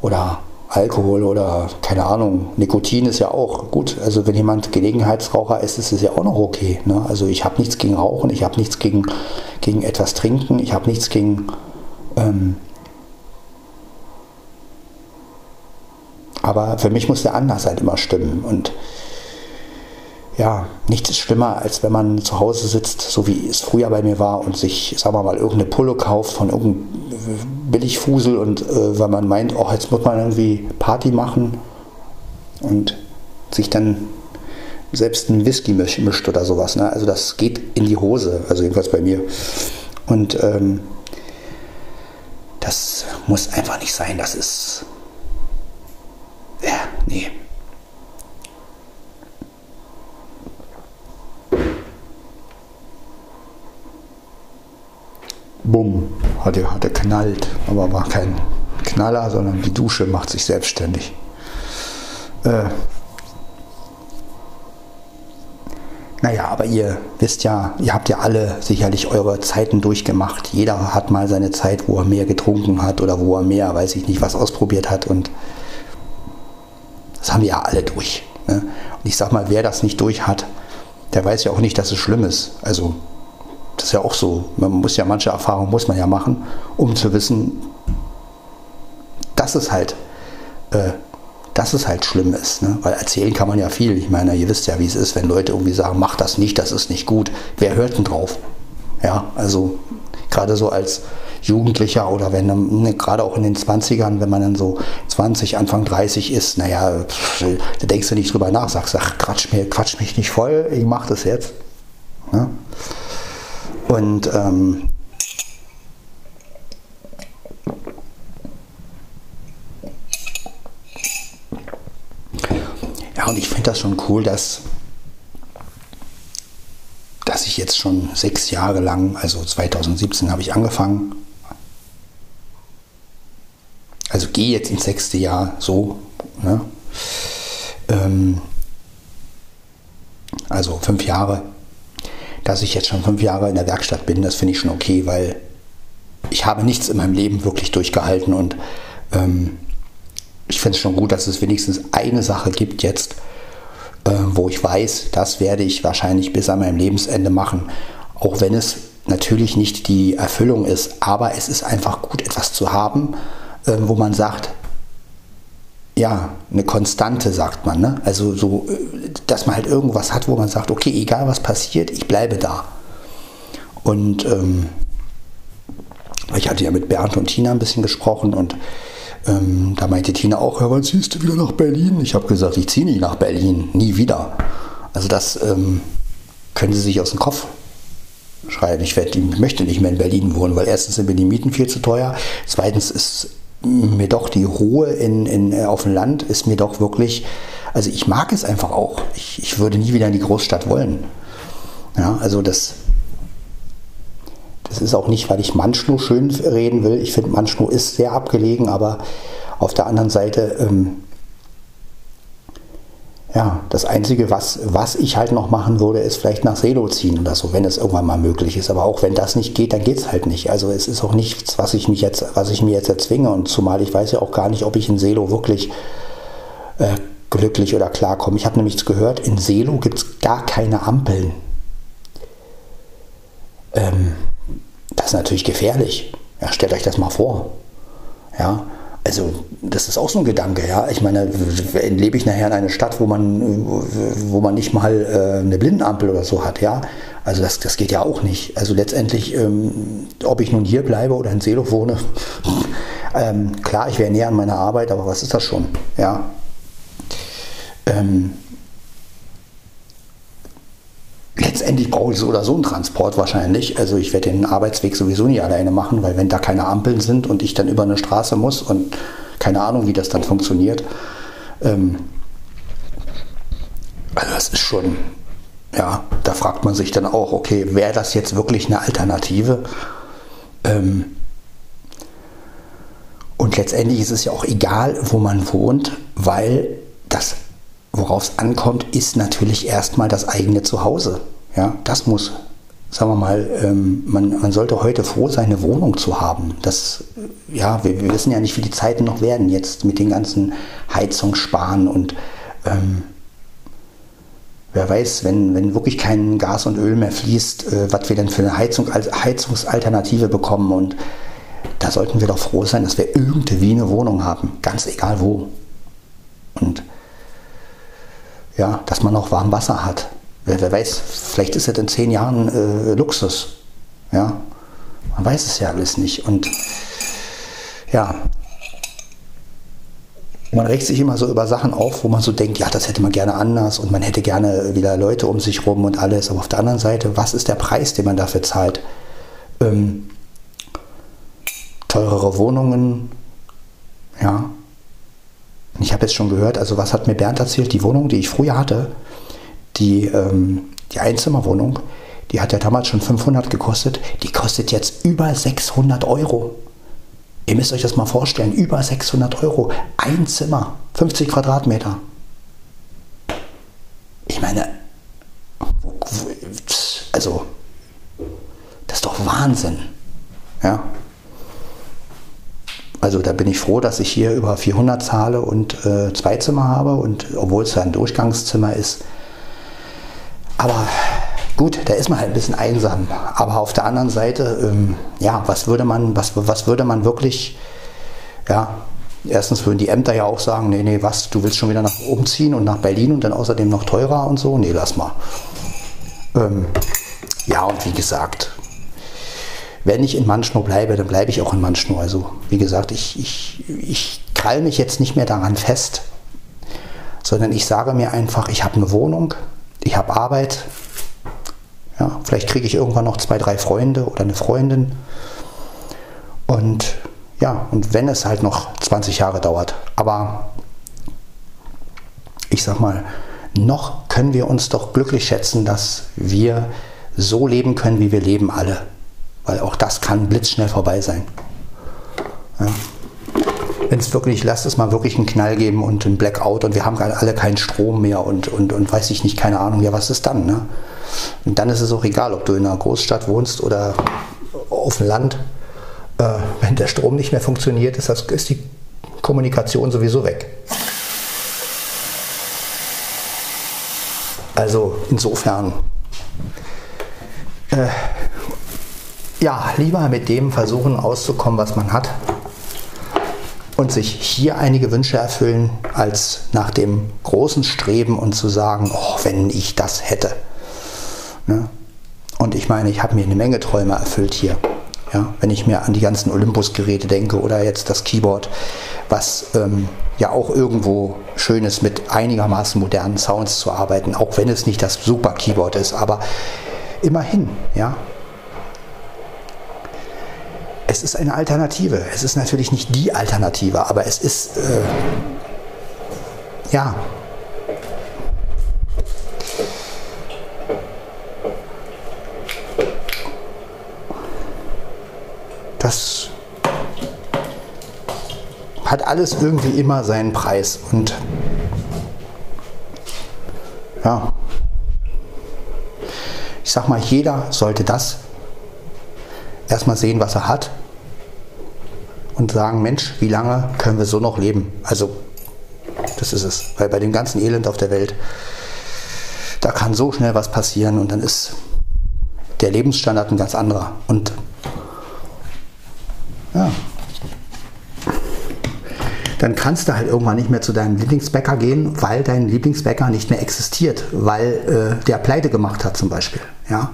oder Alkohol oder keine Ahnung, Nikotin ist ja auch gut. Also wenn jemand Gelegenheitsraucher ist, ist es ja auch noch okay. Ne? Also ich habe nichts gegen Rauchen, ich habe nichts gegen, gegen etwas trinken, ich habe nichts gegen... Ähm, aber für mich muss der Anlass halt immer stimmen und ja, nichts ist schlimmer, als wenn man zu Hause sitzt, so wie es früher bei mir war, und sich, sagen wir mal, irgendeine Pulle kauft von irgendeinem Billigfusel und äh, weil man meint, oh, jetzt muss man irgendwie Party machen und sich dann selbst einen Whisky mischt oder sowas. Ne? Also das geht in die Hose, also jedenfalls bei mir. Und ähm, das muss einfach nicht sein, das ist... Ja, nee. Bumm, hat er, hat er knallt. Aber war kein Knaller, sondern die Dusche macht sich selbstständig. Äh, naja, aber ihr wisst ja, ihr habt ja alle sicherlich eure Zeiten durchgemacht. Jeder hat mal seine Zeit, wo er mehr getrunken hat oder wo er mehr, weiß ich nicht, was ausprobiert hat. Und das haben wir ja alle durch. Ne? Und ich sag mal, wer das nicht durch hat, der weiß ja auch nicht, dass es schlimm ist. Also das ist ja auch so. Man muss ja manche Erfahrungen muss man ja machen, um zu wissen, dass es halt, äh, dass es halt schlimm ist. Ne? Weil erzählen kann man ja viel. Ich meine, ihr wisst ja, wie es ist, wenn Leute irgendwie sagen, mach das nicht, das ist nicht gut. Wer hört denn drauf? Ja, also gerade so als Jugendlicher oder wenn ne, gerade auch in den 20ern, wenn man dann so 20, Anfang 30 ist, naja, da denkst du nicht drüber nach, sagst, ach, quatsch, mir, quatsch mich nicht voll, ich mach das jetzt. Ja? Und ähm, ja, und ich finde das schon cool, dass, dass ich jetzt schon sechs Jahre lang, also 2017 habe ich angefangen, also gehe jetzt ins sechste Jahr so, ne? ähm, also fünf Jahre dass ich jetzt schon fünf Jahre in der Werkstatt bin, das finde ich schon okay, weil ich habe nichts in meinem Leben wirklich durchgehalten und ähm, ich finde es schon gut, dass es wenigstens eine Sache gibt jetzt, äh, wo ich weiß, das werde ich wahrscheinlich bis an meinem Lebensende machen, auch wenn es natürlich nicht die Erfüllung ist, aber es ist einfach gut, etwas zu haben, äh, wo man sagt, ja, eine Konstante, sagt man. Ne? Also so, dass man halt irgendwas hat, wo man sagt, okay, egal was passiert, ich bleibe da. Und ähm, ich hatte ja mit Bernd und Tina ein bisschen gesprochen und ähm, da meinte Tina auch, ja, wann ziehst du wieder nach Berlin? Ich habe gesagt, ich ziehe nie nach Berlin, nie wieder. Also das ähm, können sie sich aus dem Kopf schreiben. Ich, werd, ich möchte nicht mehr in Berlin wohnen, weil erstens sind mir die Mieten viel zu teuer, zweitens ist mir doch die Ruhe in, in, äh, auf dem Land ist mir doch wirklich, also ich mag es einfach auch. Ich, ich würde nie wieder in die Großstadt wollen. Ja, also das, das ist auch nicht, weil ich Manschnow schön reden will. Ich finde, Manschnow ist sehr abgelegen, aber auf der anderen Seite ähm, ja, das Einzige, was, was ich halt noch machen würde, ist vielleicht nach Selo ziehen oder so, wenn es irgendwann mal möglich ist. Aber auch wenn das nicht geht, dann geht es halt nicht. Also es ist auch nichts, was ich mich jetzt, was ich mir jetzt erzwinge. Und zumal ich weiß ja auch gar nicht, ob ich in Selo wirklich äh, glücklich oder klarkomme. Ich habe nämlich gehört, in Selo gibt es gar keine Ampeln. Ähm, das ist natürlich gefährlich. Ja, stellt euch das mal vor. Ja, also das ist auch so ein Gedanke, ja. Ich meine, lebe ich nachher in einer Stadt, wo man, wo man nicht mal äh, eine Blindenampel oder so hat, ja. Also das, das geht ja auch nicht. Also letztendlich, ähm, ob ich nun hier bleibe oder in Seelow wohne, ähm, klar, ich wäre näher an meiner Arbeit, aber was ist das schon, ja. Ähm, letztendlich brauche ich so oder so einen Transport wahrscheinlich. Also ich werde den Arbeitsweg sowieso nie alleine machen, weil wenn da keine Ampeln sind und ich dann über eine Straße muss und keine Ahnung, wie das dann funktioniert. Ähm, also das ist schon, ja, da fragt man sich dann auch, okay, wäre das jetzt wirklich eine Alternative? Ähm, und letztendlich ist es ja auch egal, wo man wohnt, weil das worauf es ankommt, ist natürlich erstmal das eigene Zuhause. Ja, das muss, sagen wir mal, ähm, man, man sollte heute froh sein, eine Wohnung zu haben. Das, ja, wir, wir, wissen ja nicht, wie die Zeiten noch werden jetzt mit den ganzen Heizungssparen und ähm, wer weiß, wenn, wenn wirklich kein Gas und Öl mehr fließt, äh, was wir denn für eine Heizung, als Heizungsalternative bekommen und da sollten wir doch froh sein, dass wir irgendwie eine Wohnung haben, ganz egal wo. Und ja, dass man auch warm Wasser hat. Wer, wer weiß, vielleicht ist es in zehn Jahren äh, Luxus. Ja, man weiß es ja alles nicht. Und ja, man regt sich immer so über Sachen auf, wo man so denkt, ja, das hätte man gerne anders und man hätte gerne wieder Leute um sich rum und alles. Aber auf der anderen Seite, was ist der Preis, den man dafür zahlt? Ähm, teurere Wohnungen, ja, ich habe jetzt schon gehört, also was hat mir Bernd erzählt, die Wohnung, die ich früher hatte, die, ähm, die Einzimmerwohnung, die hat ja damals schon 500 gekostet, die kostet jetzt über 600 Euro. Ihr müsst euch das mal vorstellen, über 600 Euro, ein Zimmer, 50 Quadratmeter. Ich meine, also, das ist doch Wahnsinn. Ja. Also da bin ich froh, dass ich hier über 400 zahle und äh, zwei Zimmer habe und obwohl es ein Durchgangszimmer ist. Aber gut, da ist man halt ein bisschen einsam. Aber auf der anderen Seite, ähm, ja, was würde man, was, was würde man wirklich, ja, erstens würden die Ämter ja auch sagen, nee, nee, was, du willst schon wieder nach oben ziehen und nach Berlin und dann außerdem noch teurer und so. Nee, lass mal. Ähm, ja, und wie gesagt, wenn ich in Manschnow bleibe, dann bleibe ich auch in Manschnow. Also wie gesagt, ich, ich, ich krall mich jetzt nicht mehr daran fest, sondern ich sage mir einfach, ich habe eine Wohnung, ich habe Arbeit, ja, vielleicht kriege ich irgendwann noch zwei, drei Freunde oder eine Freundin. Und ja, und wenn es halt noch 20 Jahre dauert. Aber ich sag mal, noch können wir uns doch glücklich schätzen, dass wir so leben können, wie wir leben alle. Weil auch das kann blitzschnell vorbei sein. Ja. Wenn es wirklich, lasst es mal wirklich einen Knall geben und einen Blackout und wir haben alle keinen Strom mehr und, und, und weiß ich nicht, keine Ahnung, ja, was ist dann? Ne? Und dann ist es auch egal, ob du in einer Großstadt wohnst oder auf dem Land. Äh, wenn der Strom nicht mehr funktioniert, ist, das, ist die Kommunikation sowieso weg. Also insofern äh, ja, lieber mit dem versuchen auszukommen, was man hat und sich hier einige Wünsche erfüllen, als nach dem großen Streben und zu sagen, oh, wenn ich das hätte. Ne? Und ich meine, ich habe mir eine Menge Träume erfüllt hier. Ja, wenn ich mir an die ganzen Olympus-Geräte denke oder jetzt das Keyboard, was ähm, ja auch irgendwo schön ist, mit einigermaßen modernen Sounds zu arbeiten, auch wenn es nicht das super Keyboard ist, aber immerhin, ja, es ist eine Alternative. Es ist natürlich nicht die Alternative, aber es ist, äh, ja, das hat alles irgendwie immer seinen Preis und ja, ich sag mal, jeder sollte das erstmal sehen, was er hat und sagen, Mensch, wie lange können wir so noch leben? Also, das ist es. Weil bei dem ganzen Elend auf der Welt, da kann so schnell was passieren und dann ist der Lebensstandard ein ganz anderer. Und ja, dann kannst du halt irgendwann nicht mehr zu deinem Lieblingsbäcker gehen, weil dein Lieblingsbäcker nicht mehr existiert, weil äh, der Pleite gemacht hat zum Beispiel. Ja,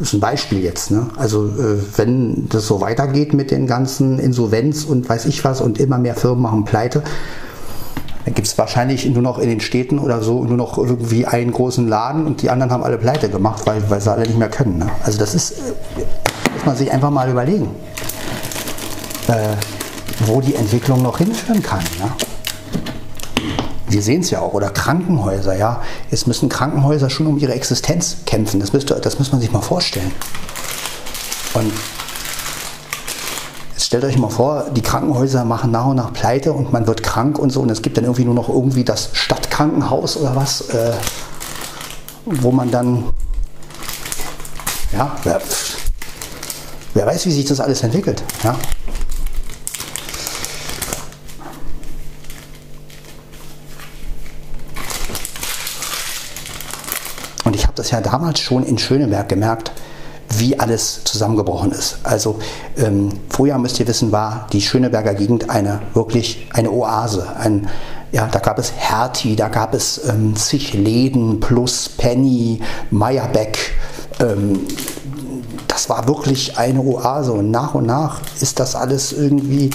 ist ein Beispiel jetzt. Ne? Also äh, wenn das so weitergeht mit den ganzen Insolvenz und weiß ich was und immer mehr Firmen machen Pleite, dann gibt es wahrscheinlich nur noch in den Städten oder so nur noch irgendwie einen großen Laden und die anderen haben alle Pleite gemacht, weil, weil sie alle nicht mehr können. Ne? Also das ist, äh, muss man sich einfach mal überlegen, äh, wo die Entwicklung noch hinführen kann. Ne? Wir sehen es ja auch, oder Krankenhäuser, ja. Jetzt müssen Krankenhäuser schon um ihre Existenz kämpfen. Das, müsste, das muss man sich mal vorstellen. Und jetzt stellt euch mal vor, die Krankenhäuser machen nach und nach pleite und man wird krank und so. Und es gibt dann irgendwie nur noch irgendwie das Stadtkrankenhaus oder was, äh, wo man dann, ja, wer, wer weiß, wie sich das alles entwickelt. Ja. habe das ja damals schon in Schöneberg gemerkt, wie alles zusammengebrochen ist. Also ähm, vorher müsst ihr wissen, war die Schöneberger Gegend eine wirklich eine Oase. Ein, ja, da gab es Hertie, da gab es ähm, zig Läden plus Penny, Meyerbeck. Ähm, das war wirklich eine Oase und nach und nach ist das alles irgendwie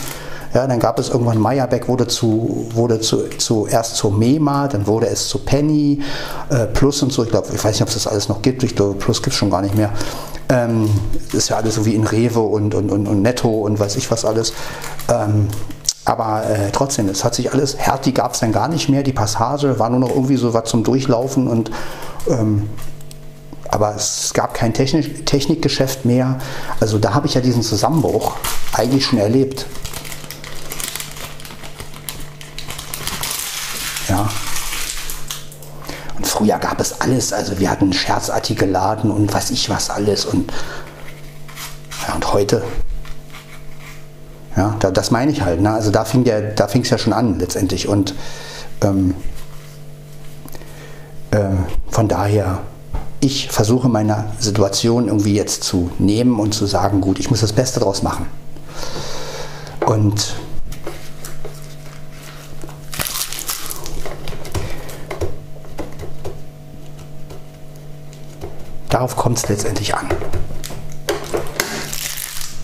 ja, dann gab es irgendwann Meyerbeck wurde zu, wurde zu, zu Mema, dann wurde es zu Penny, äh, Plus und so. Ich glaube, ich weiß nicht, ob es das alles noch gibt. Ich glaube, Plus gibt es schon gar nicht mehr. Ähm, ist ja alles so wie in Rewe und, und, und, und Netto und weiß ich was alles. Ähm, aber äh, trotzdem, es hat sich alles, Hertie gab es dann gar nicht mehr, die Passage war nur noch irgendwie so was zum Durchlaufen und ähm, aber es gab kein Technik, Technikgeschäft mehr. Also da habe ich ja diesen Zusammenbruch eigentlich schon erlebt. Ja. Und früher gab es alles, also wir hatten Scherzartikelladen und was ich was alles und, ja, und heute. Ja, da, das meine ich halt. Ne? Also da fing da fing es ja schon an letztendlich. Und ähm, äh, von daher, ich versuche meine Situation irgendwie jetzt zu nehmen und zu sagen, gut, ich muss das Beste draus machen. Und Darauf kommt es letztendlich an.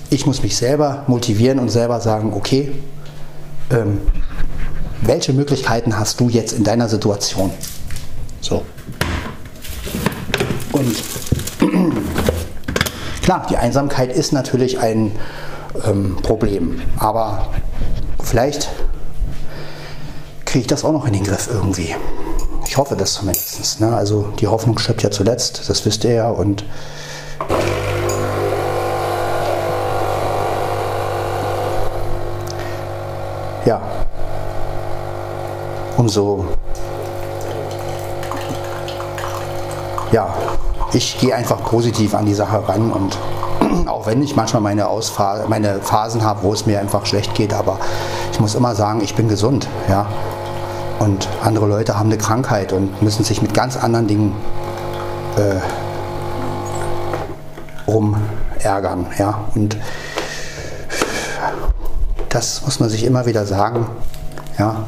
Ich muss mich selber motivieren und selber sagen, okay, ähm, welche Möglichkeiten hast du jetzt in deiner Situation? So. Und klar, die Einsamkeit ist natürlich ein ähm, Problem, aber vielleicht kriege ich das auch noch in den Griff irgendwie. Ich hoffe das zumindest. Ne? Also die Hoffnung stirbt ja zuletzt, das wisst ihr ja. Und ja, umso ja, ich gehe einfach positiv an die Sache ran und auch wenn ich manchmal meine, Ausfa meine Phasen habe, wo es mir einfach schlecht geht, aber ich muss immer sagen, ich bin gesund. Ja? Und andere Leute haben eine Krankheit und müssen sich mit ganz anderen Dingen äh, rumärgern. Ja? Und das muss man sich immer wieder sagen. Ja?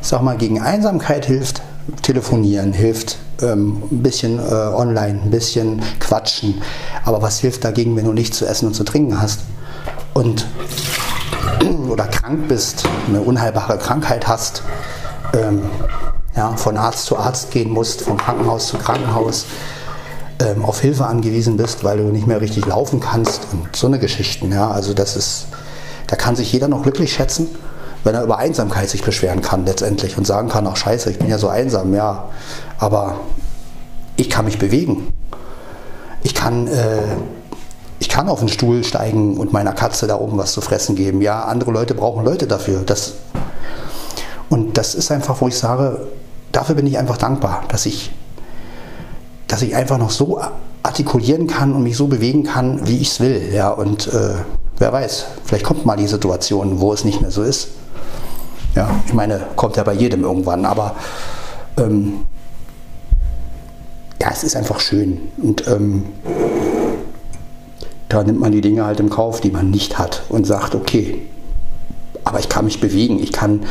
Sag mal, gegen Einsamkeit hilft telefonieren, hilft ähm, ein bisschen äh, online, ein bisschen quatschen. Aber was hilft dagegen, wenn du nichts zu essen und zu trinken hast? Und oder krank bist, eine unheilbare Krankheit hast, ähm, ja, von Arzt zu Arzt gehen musst, von Krankenhaus zu Krankenhaus, ähm, auf Hilfe angewiesen bist, weil du nicht mehr richtig laufen kannst und so eine Geschichten. Ja, also das ist, da kann sich jeder noch glücklich schätzen, wenn er über Einsamkeit sich beschweren kann letztendlich und sagen kann, ach scheiße, ich bin ja so einsam, ja, aber ich kann mich bewegen. Ich kann äh, kann auf den Stuhl steigen und meiner Katze da oben was zu fressen geben. Ja, andere Leute brauchen Leute dafür. Das, und das ist einfach, wo ich sage, dafür bin ich einfach dankbar, dass ich, dass ich einfach noch so artikulieren kann und mich so bewegen kann, wie ich es will. Ja, und äh, wer weiß, vielleicht kommt mal die Situation, wo es nicht mehr so ist. Ja, ich meine, kommt ja bei jedem irgendwann, aber ähm, ja, es ist einfach schön. Und ähm, da nimmt man die Dinge halt im Kauf, die man nicht hat und sagt, okay, aber ich kann mich bewegen, ich kann,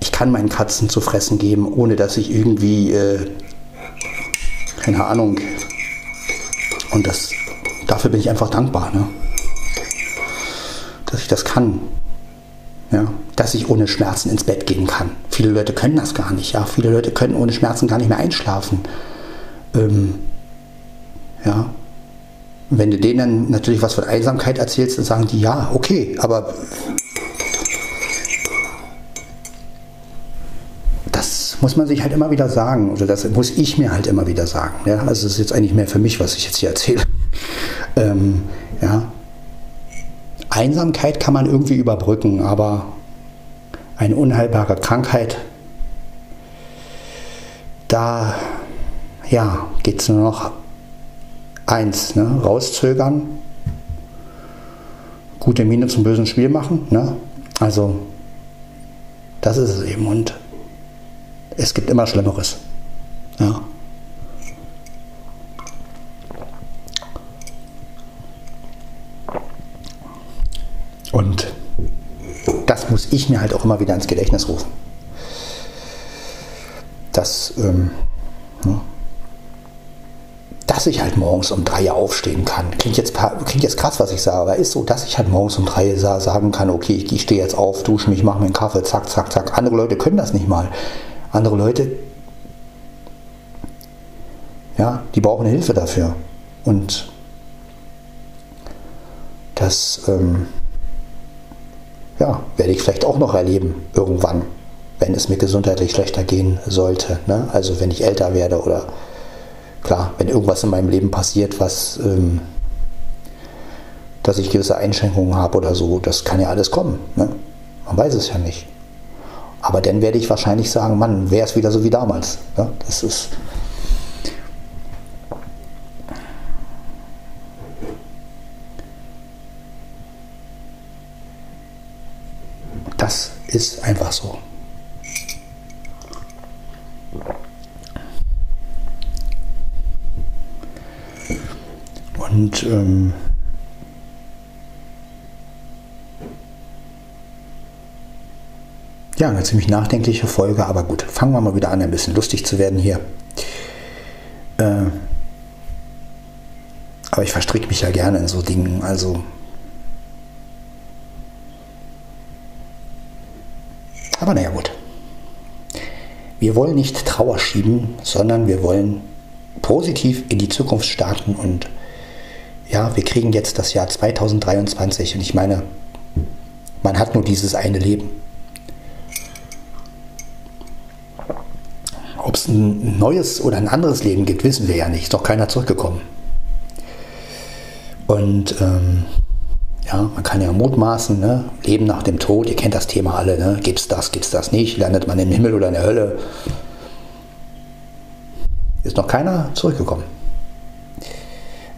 ich kann meinen Katzen zu fressen geben, ohne dass ich irgendwie, äh, keine Ahnung, und das, dafür bin ich einfach dankbar, ne? dass ich das kann. Ja, dass ich ohne Schmerzen ins Bett gehen kann. Viele Leute können das gar nicht. Ja, viele Leute können ohne Schmerzen gar nicht mehr einschlafen. Ähm, ja, wenn du denen natürlich was von Einsamkeit erzählst, dann sagen die ja, okay, aber das muss man sich halt immer wieder sagen oder das muss ich mir halt immer wieder sagen. Ja, also das ist jetzt eigentlich mehr für mich, was ich jetzt hier erzähle. Ähm, ja, Einsamkeit kann man irgendwie überbrücken, aber eine unheilbare Krankheit, da ja, geht es nur noch eins, ne? rauszögern, gute Miene zum bösen Spiel machen. Ne? Also, das ist es eben. Und es gibt immer Schlimmeres. Ja. Und das muss ich mir halt auch immer wieder ins Gedächtnis rufen. Das, ähm, ne? Dass ich halt morgens um drei aufstehen kann. Klingt jetzt, klingt jetzt krass, was ich sage, aber ist so, dass ich halt morgens um drei sagen kann, okay, ich, ich stehe jetzt auf, dusche mich, mache mir einen Kaffee, zack, zack, zack. Andere Leute können das nicht mal. Andere Leute, ja, die brauchen Hilfe dafür. Und das, ähm, ja, werde ich vielleicht auch noch erleben irgendwann, wenn es mir gesundheitlich schlechter gehen sollte. Ne? Also wenn ich älter werde oder klar, wenn irgendwas in meinem Leben passiert, was, ähm, dass ich gewisse Einschränkungen habe oder so, das kann ja alles kommen. Ne? Man weiß es ja nicht. Aber dann werde ich wahrscheinlich sagen, Mann, wäre es wieder so wie damals. Ne? Das ist Das ist einfach so. Und ähm, ja, eine ziemlich nachdenkliche Folge, aber gut, fangen wir mal wieder an, ein bisschen lustig zu werden hier. Äh, aber ich verstricke mich ja gerne in so Dingen, also Aber naja gut. Wir wollen nicht Trauer schieben, sondern wir wollen positiv in die Zukunft starten und ja, wir kriegen jetzt das Jahr 2023 und ich meine, man hat nur dieses eine Leben. Ob es ein neues oder ein anderes Leben gibt, wissen wir ja nicht. Ist doch keiner zurückgekommen. Und ähm, ja, man kann ja mutmaßen, ne? Leben nach dem Tod, ihr kennt das Thema alle, ne? Gibt es das, gibt es das nicht? Landet man im Himmel oder in der Hölle? Ist noch keiner zurückgekommen.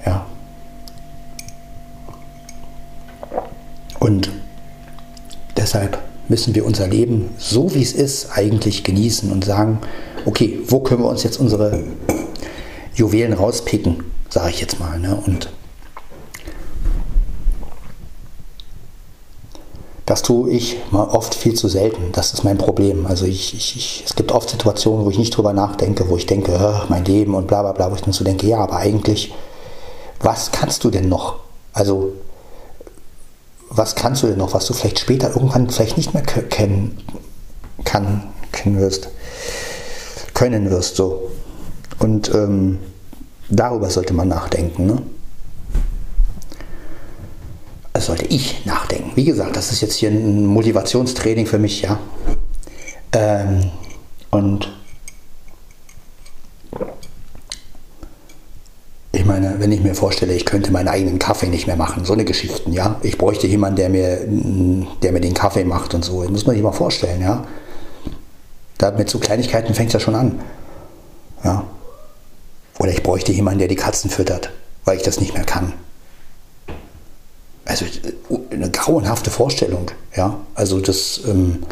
Ja. Und deshalb müssen wir unser Leben so wie es ist eigentlich genießen und sagen, okay, wo können wir uns jetzt unsere Juwelen rauspicken, sage ich jetzt mal. Ne? Und Das tue ich mal oft viel zu selten. Das ist mein Problem. Also ich, ich, ich, es gibt oft Situationen, wo ich nicht drüber nachdenke, wo ich denke, oh, mein Leben und bla bla bla, wo ich dann so denke, ja, aber eigentlich, was kannst du denn noch? Also, was kannst du denn noch, was du vielleicht später irgendwann vielleicht nicht mehr kennen kann, kennen wirst, können wirst so. Und ähm, darüber sollte man nachdenken. Ne? Das sollte ich nachdenken. Wie gesagt, das ist jetzt hier ein Motivationstraining für mich, ja. Ähm, und meine, wenn ich mir vorstelle, ich könnte meinen eigenen Kaffee nicht mehr machen, so eine Geschichten, ja. Ich bräuchte jemanden, der mir, der mir den Kaffee macht und so. Das muss man sich mal vorstellen, ja. Da mit so Kleinigkeiten fängt es ja schon an. Ja. Oder ich bräuchte jemanden, der die Katzen füttert, weil ich das nicht mehr kann also eine grauenhafte Vorstellung. Ja, also das. Ähm,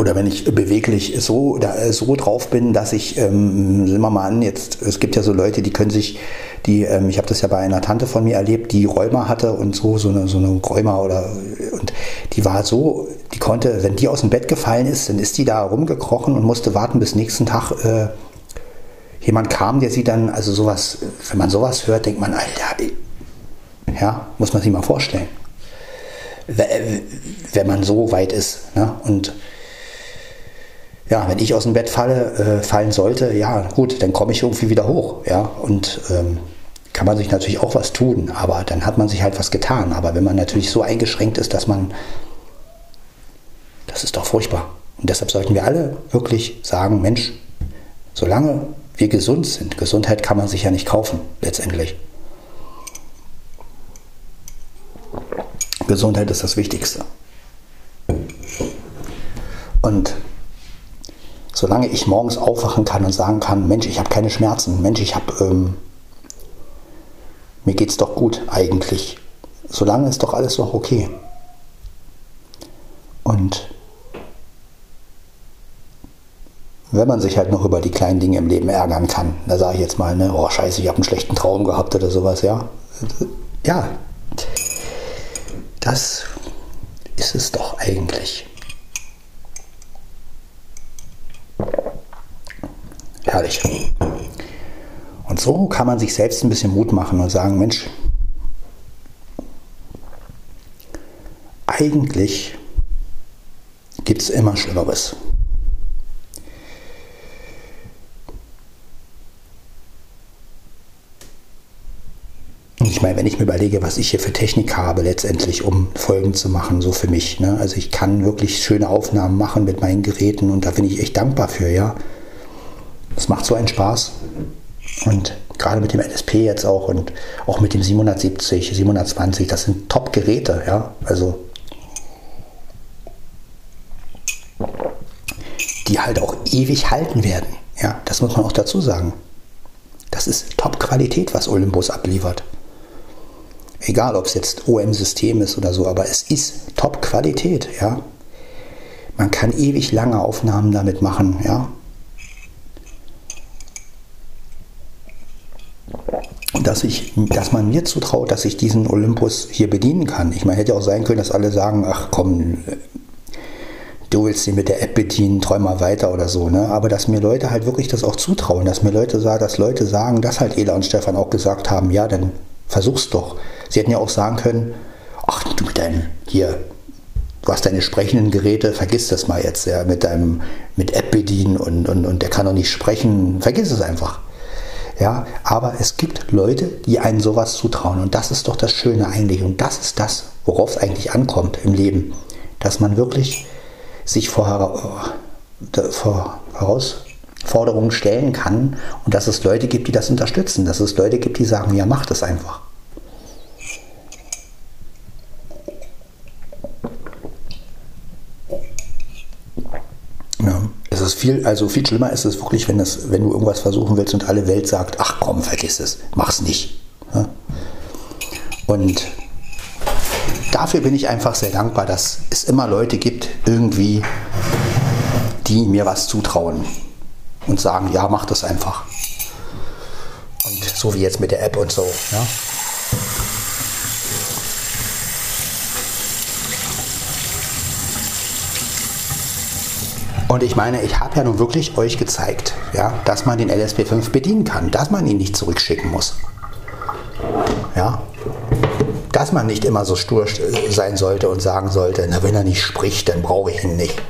oder wenn ich beweglich so, da, so drauf bin, dass ich, ähm, sehen wir mal an, jetzt, es gibt ja so Leute, die können sich, die, ähm, ich habe das ja bei einer Tante von mir erlebt, die Rheuma hatte und so, so eine, so eine Rheuma oder, und die war so, die konnte, wenn die aus dem Bett gefallen ist, dann ist die da rumgekrochen und musste warten bis nächsten Tag, äh, jemand kam, der sie dann, also sowas, wenn man sowas hört, denkt man, Alter, ja, muss man sich mal vorstellen. Wenn man so weit ist. Ne? Und ja, wenn ich aus dem Bett falle, äh, fallen sollte, ja, gut, dann komme ich irgendwie wieder hoch. Ja, und ähm, kann man sich natürlich auch was tun, aber dann hat man sich halt was getan. Aber wenn man natürlich so eingeschränkt ist, dass man, das ist doch furchtbar. Und deshalb sollten wir alle wirklich sagen, Mensch, solange wir gesund sind. Gesundheit kann man sich ja nicht kaufen, letztendlich. Gesundheit ist das Wichtigste. Und solange ich morgens aufwachen kann und sagen kann, Mensch, ich habe keine Schmerzen, Mensch, ich habe, ähm, mir geht's doch gut eigentlich, solange ist doch alles noch okay. Und wenn man sich halt noch über die kleinen Dinge im Leben ärgern kann. Da sage ich jetzt mal, ne, oh scheiße, ich habe einen schlechten Traum gehabt oder sowas, ja. Ja, das ist es doch eigentlich. Herrlich. Und so kann man sich selbst ein bisschen Mut machen und sagen, Mensch, eigentlich gibt es immer Schlimmeres. Ich meine, wenn ich mir überlege, was ich hier für Technik habe, letztendlich, um Folgen zu machen, so für mich. Ne? Also ich kann wirklich schöne Aufnahmen machen mit meinen Geräten und da bin ich echt dankbar für, ja. Das macht so einen Spaß. Und gerade mit dem LSP jetzt auch und auch mit dem 770, 720, das sind Top-Geräte, ja. Also die halt auch ewig halten werden. Ja, das muss man auch dazu sagen. Das ist Top-Qualität, was Olympus abliefert. Egal, ob es jetzt OM-System ist oder so, aber es ist Top-Qualität, ja. Man kann ewig lange Aufnahmen damit machen, ja. Dass, ich, dass man mir zutraut, dass ich diesen Olympus hier bedienen kann. Ich meine, hätte auch sein können, dass alle sagen, ach komm, du willst ihn mit der App bedienen, träum mal weiter oder so. Ne? Aber dass mir Leute halt wirklich das auch zutrauen, dass mir Leute sagen, dass Leute sagen, dass halt Ela und Stefan auch gesagt haben, ja, dann versuch's doch. Sie hätten ja auch sagen können, ach du mit deinem, hier, du hast deine sprechenden Geräte, vergiss das mal jetzt, ja, mit deinem, mit App bedienen und, und, und der kann doch nicht sprechen, vergiss es einfach. Ja, aber es gibt Leute, die einen sowas zutrauen. Und das ist doch das Schöne eigentlich. Und das ist das, worauf es eigentlich ankommt im Leben, dass man wirklich sich vor, vor Herausforderungen stellen kann. Und dass es Leute gibt, die das unterstützen, dass es Leute gibt, die sagen, ja, mach das einfach. Ist viel, also viel schlimmer ist es wirklich, wenn, das, wenn du irgendwas versuchen willst und alle Welt sagt, ach komm, vergiss es, mach's nicht. Ja? Und dafür bin ich einfach sehr dankbar, dass es immer Leute gibt, irgendwie, die mir was zutrauen und sagen, ja, mach das einfach. Und so wie jetzt mit der App und so. Ja? Und ich meine, ich habe ja nun wirklich euch gezeigt, ja, dass man den LSP5 bedienen kann, dass man ihn nicht zurückschicken muss. Ja, dass man nicht immer so stur sein sollte und sagen sollte, na, wenn er nicht spricht, dann brauche ich ihn nicht.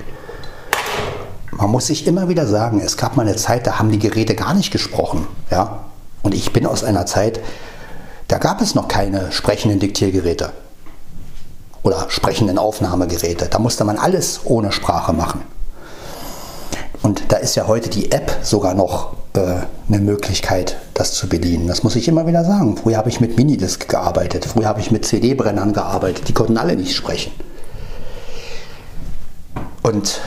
Man muss sich immer wieder sagen, es gab mal eine Zeit, da haben die Geräte gar nicht gesprochen. Ja? Und ich bin aus einer Zeit, da gab es noch keine sprechenden Diktiergeräte oder sprechenden Aufnahmegeräte. Da musste man alles ohne Sprache machen. Und da ist ja heute die App sogar noch äh, eine Möglichkeit, das zu bedienen. Das muss ich immer wieder sagen. Früher habe ich mit Minidisc gearbeitet, früher habe ich mit CD-Brennern gearbeitet, die konnten alle nicht sprechen. Und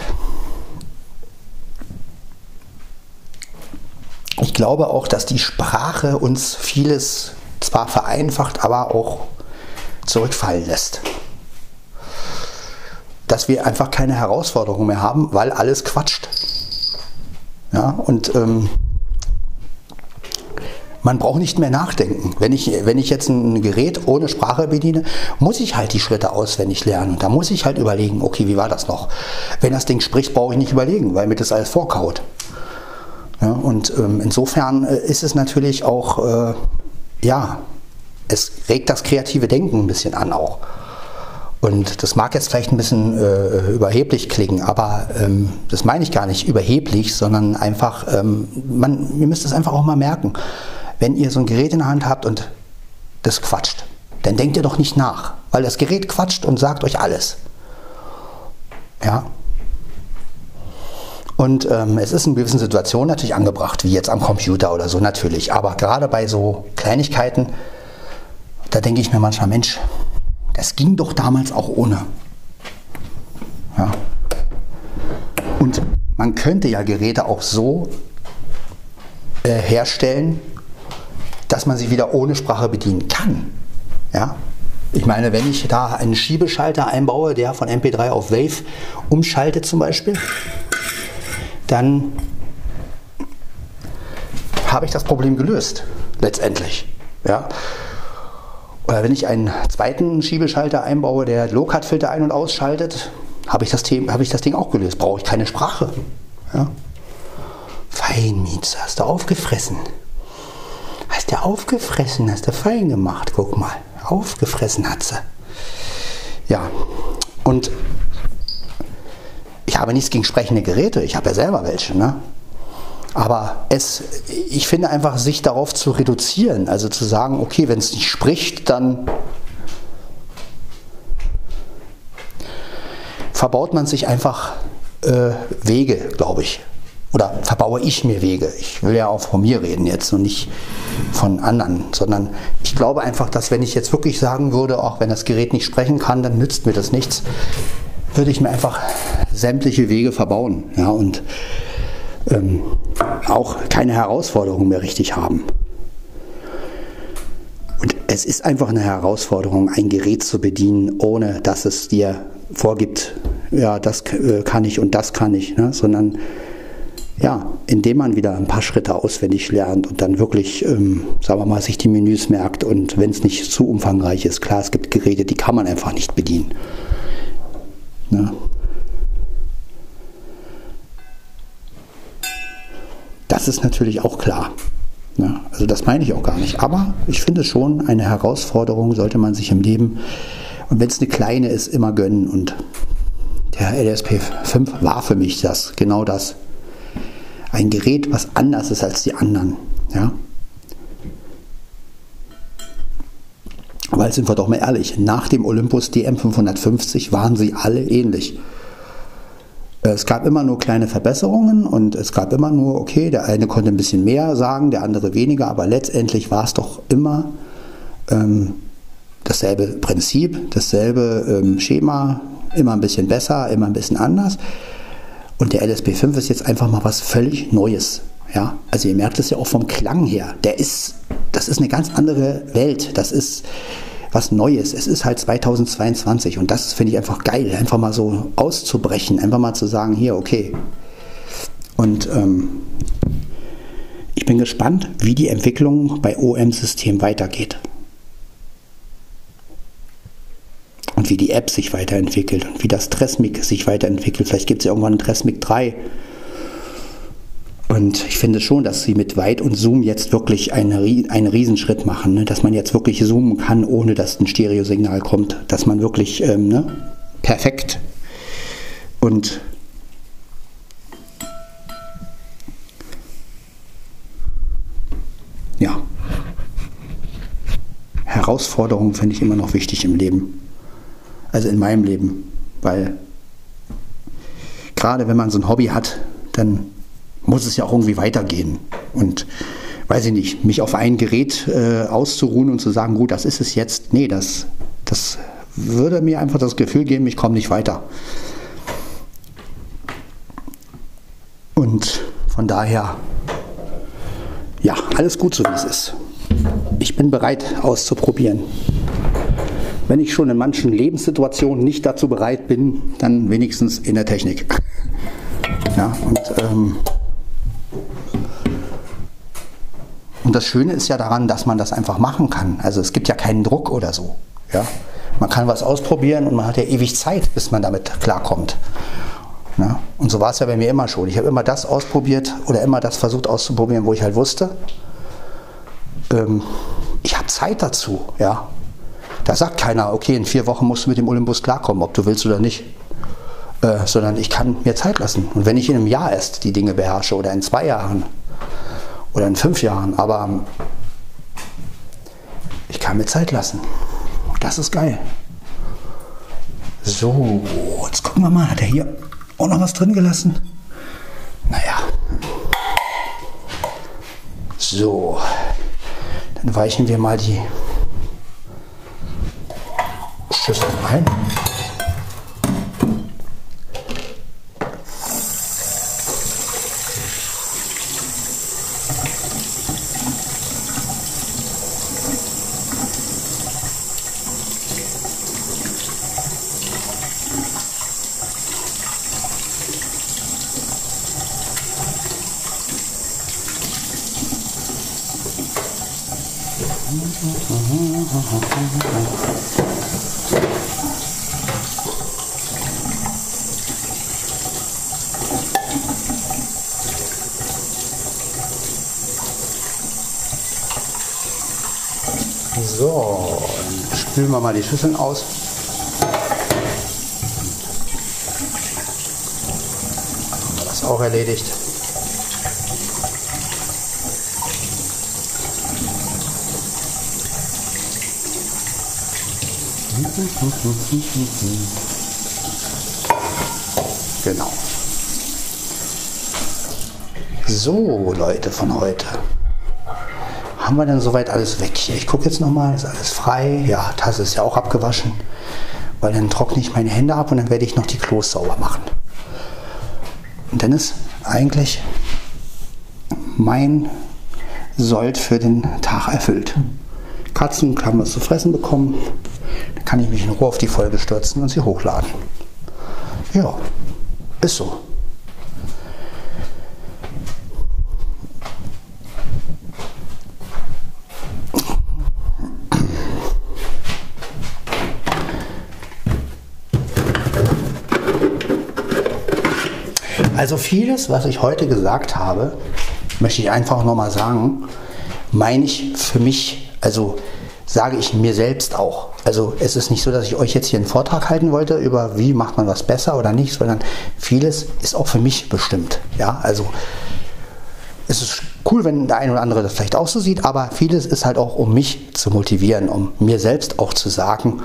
ich glaube auch, dass die Sprache uns vieles zwar vereinfacht, aber auch zurückfallen lässt dass wir einfach keine Herausforderungen mehr haben, weil alles quatscht. Ja, und ähm, man braucht nicht mehr nachdenken. Wenn ich, wenn ich jetzt ein Gerät ohne Sprache bediene, muss ich halt die Schritte auswendig lernen. Und da muss ich halt überlegen, okay, wie war das noch? Wenn das Ding spricht, brauche ich nicht überlegen, weil mir das alles vorkaut. Ja, und ähm, insofern äh, ist es natürlich auch, äh, ja, es regt das kreative Denken ein bisschen an auch. Und das mag jetzt vielleicht ein bisschen äh, überheblich klingen, aber ähm, das meine ich gar nicht überheblich, sondern einfach, ähm, man, ihr müsst es einfach auch mal merken. Wenn ihr so ein Gerät in der Hand habt und das quatscht, dann denkt ihr doch nicht nach, weil das Gerät quatscht und sagt euch alles. Ja. Und ähm, es ist in gewissen Situationen natürlich angebracht, wie jetzt am Computer oder so natürlich. Aber gerade bei so Kleinigkeiten, da denke ich mir manchmal, Mensch, das ging doch damals auch ohne. Ja. Und man könnte ja Geräte auch so äh, herstellen, dass man sie wieder ohne Sprache bedienen kann. Ja. Ich meine, wenn ich da einen Schiebeschalter einbaue, der von MP3 auf Wave umschaltet zum Beispiel, dann habe ich das Problem gelöst, letztendlich. Ja. Oder wenn ich einen zweiten Schiebeschalter einbaue, der Low-Cut-Filter ein- und ausschaltet, habe ich, das hab ich das Ding auch gelöst. Brauche ich keine Sprache. Ja? Fein, Mietz, hast du aufgefressen. Hast du aufgefressen, hast du fein gemacht. Guck mal, aufgefressen hat sie. Ja, und ich habe nichts gegen sprechende Geräte. Ich habe ja selber welche. Ne? Aber es, ich finde einfach, sich darauf zu reduzieren, also zu sagen, okay, wenn es nicht spricht, dann verbaut man sich einfach äh, Wege, glaube ich. Oder verbaue ich mir Wege. Ich will ja auch von mir reden jetzt und nicht von anderen, sondern ich glaube einfach, dass wenn ich jetzt wirklich sagen würde, auch wenn das Gerät nicht sprechen kann, dann nützt mir das nichts, würde ich mir einfach sämtliche Wege verbauen. Ja, und ähm, auch keine Herausforderung mehr richtig haben. Und es ist einfach eine Herausforderung, ein Gerät zu bedienen, ohne dass es dir vorgibt, ja, das äh, kann ich und das kann ich, ne? sondern ja, indem man wieder ein paar Schritte auswendig lernt und dann wirklich, ähm, sagen wir mal, sich die Menüs merkt und wenn es nicht zu umfangreich ist, klar, es gibt Geräte, die kann man einfach nicht bedienen. Ne? Das ist natürlich auch klar. Ja, also das meine ich auch gar nicht. Aber ich finde schon, eine Herausforderung sollte man sich im Leben, und wenn es eine kleine ist, immer gönnen. Und der LSP 5 war für mich das, genau das. Ein Gerät, was anders ist als die anderen. Ja? Weil sind wir doch mal ehrlich, nach dem Olympus DM 550 waren sie alle ähnlich. Es gab immer nur kleine Verbesserungen und es gab immer nur, okay, der eine konnte ein bisschen mehr sagen, der andere weniger, aber letztendlich war es doch immer ähm, dasselbe Prinzip, dasselbe ähm, Schema, immer ein bisschen besser, immer ein bisschen anders. Und der LSP5 ist jetzt einfach mal was völlig Neues. Ja, also ihr merkt es ja auch vom Klang her. Der ist, das ist eine ganz andere Welt. Das ist, was Neues. Es ist halt 2022 und das finde ich einfach geil, einfach mal so auszubrechen, einfach mal zu sagen, hier, okay. Und ähm, ich bin gespannt, wie die Entwicklung bei OM-System weitergeht. Und wie die App sich weiterentwickelt und wie das Tresmic sich weiterentwickelt. Vielleicht gibt es ja irgendwann ein Tresmic 3 und ich finde schon, dass sie mit Weit und Zoom jetzt wirklich eine, einen Riesenschritt machen, ne? dass man jetzt wirklich zoomen kann, ohne dass ein Stereosignal kommt, dass man wirklich ähm, ne? perfekt und ja, Herausforderungen finde ich immer noch wichtig im Leben. Also in meinem Leben, weil gerade wenn man so ein Hobby hat, dann muss es ja auch irgendwie weitergehen. Und weiß ich nicht, mich auf ein Gerät äh, auszuruhen und zu sagen, gut, das ist es jetzt, nee, das, das würde mir einfach das Gefühl geben, ich komme nicht weiter. Und von daher, ja, alles gut so wie es ist. Ich bin bereit auszuprobieren. wenn ich schon in manchen Lebenssituationen nicht dazu bereit bin, dann wenigstens in der Technik. Ja, und, ähm, und das Schöne ist ja daran, dass man das einfach machen kann. Also es gibt ja keinen Druck oder so. Ja? Man kann was ausprobieren und man hat ja ewig Zeit, bis man damit klarkommt. Ja? Und so war es ja bei mir immer schon. Ich habe immer das ausprobiert oder immer das versucht auszuprobieren, wo ich halt wusste, ähm, ich habe Zeit dazu. Ja? Da sagt keiner, okay, in vier Wochen musst du mit dem Olympus klarkommen, ob du willst oder nicht. Äh, sondern ich kann mir Zeit lassen. Und wenn ich in einem Jahr erst die Dinge beherrsche oder in zwei Jahren oder in fünf Jahren, aber ich kann mir Zeit lassen. Das ist geil. So, jetzt gucken wir mal, hat er hier auch noch was drin gelassen? Naja. So, dann weichen wir mal die Schüssel ein. So, dann spülen wir mal die Schüsseln aus. Haben wir das auch erledigt. Genau. So, Leute von heute. Haben wir denn soweit alles weg? Ich gucke jetzt nochmal, ist alles frei. Ja, Tasse ist ja auch abgewaschen. Weil dann trockne ich meine Hände ab und dann werde ich noch die Klos sauber machen. Und dann ist eigentlich mein Sold für den Tag erfüllt. Katzen haben was zu fressen bekommen. Dann kann ich mich in Ruhe auf die Folge stürzen und sie hochladen. Ja, ist so. Also vieles, was ich heute gesagt habe, möchte ich einfach nochmal sagen, meine ich für mich, also sage ich mir selbst auch. Also es ist nicht so, dass ich euch jetzt hier einen Vortrag halten wollte über wie macht man was besser oder nicht, sondern vieles ist auch für mich bestimmt. Ja, also es ist cool, wenn der eine oder andere das vielleicht auch so sieht, aber vieles ist halt auch, um mich zu motivieren, um mir selbst auch zu sagen,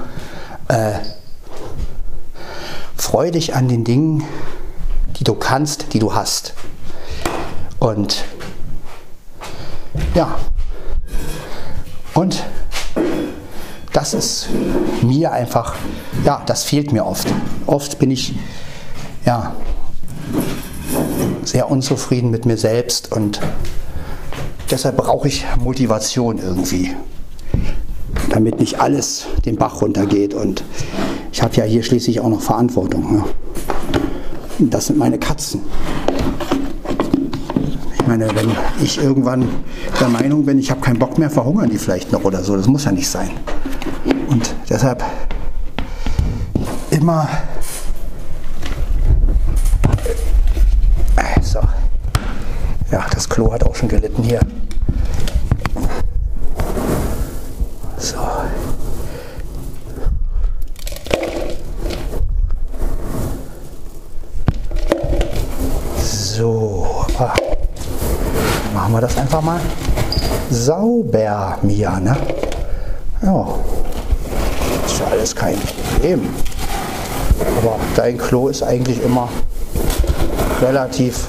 äh, freu dich an den Dingen, die du kannst, die du hast. Und ja, und das ist mir einfach, ja, das fehlt mir oft. Oft bin ich, ja, sehr unzufrieden mit mir selbst und deshalb brauche ich Motivation irgendwie, damit nicht alles den Bach runtergeht und ich habe ja hier schließlich auch noch Verantwortung. Ne? Das sind meine Katzen. Ich meine, wenn ich irgendwann der Meinung bin, ich habe keinen Bock mehr, verhungern die vielleicht noch oder so. Das muss ja nicht sein. Und deshalb immer äh, so. Ja, das Klo hat auch schon gelitten hier. So. So, ah. machen wir das einfach mal sauber, Mia, ne? Ja, ist ja alles kein Problem. Aber dein Klo ist eigentlich immer relativ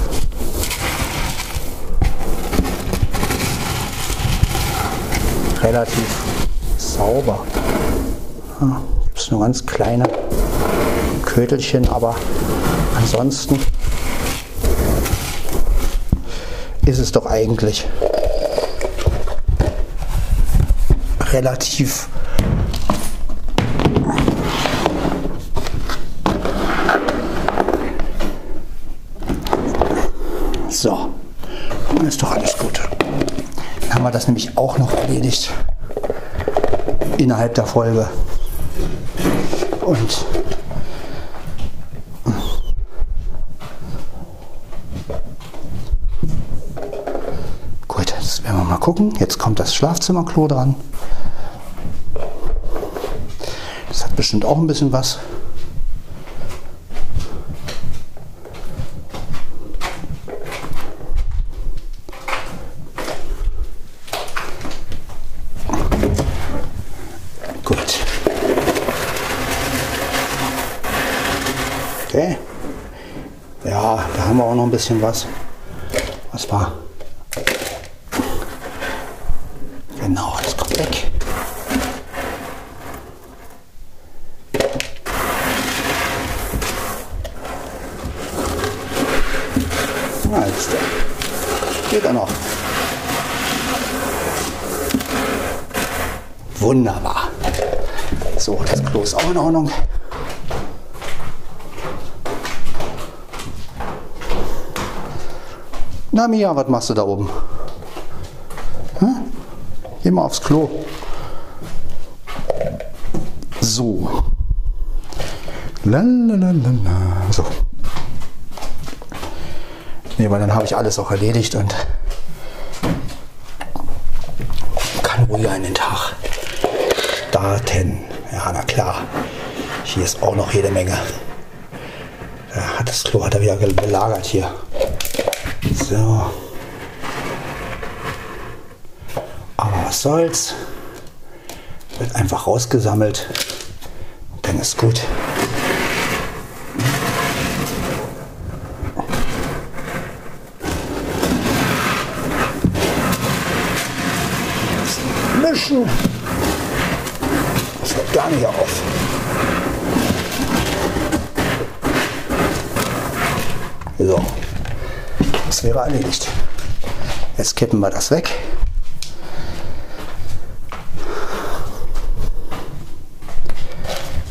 relativ sauber. Ja, Gibt es nur ganz kleine Kötelchen, aber ansonsten ist es doch eigentlich relativ So, dann ist doch alles gut. Dann haben wir das nämlich auch noch erledigt innerhalb der Folge. Und gut, jetzt werden wir mal gucken. Jetzt kommt das Schlafzimmerklo dran. Bestimmt auch ein bisschen was. ein bisschen. Was war? Genau, das kommt weg. Na, jetzt geht er noch. Wunderbar. So, das Klo ist auch in Ordnung. Na Mia, was machst du da oben? Hm? Geh mal aufs Klo. So. Lalalala. So. Nee, weil dann habe ich alles auch erledigt und kann ruhiger in den Tag starten. Ja, na klar. Hier ist auch noch jede Menge. Ja, das Klo hat er wieder belagert hier. So. Aber was soll's. Wird einfach rausgesammelt. Dann ist gut. Mischen. Das hört gar nicht auf. So das wäre erledigt. Jetzt kippen wir das weg.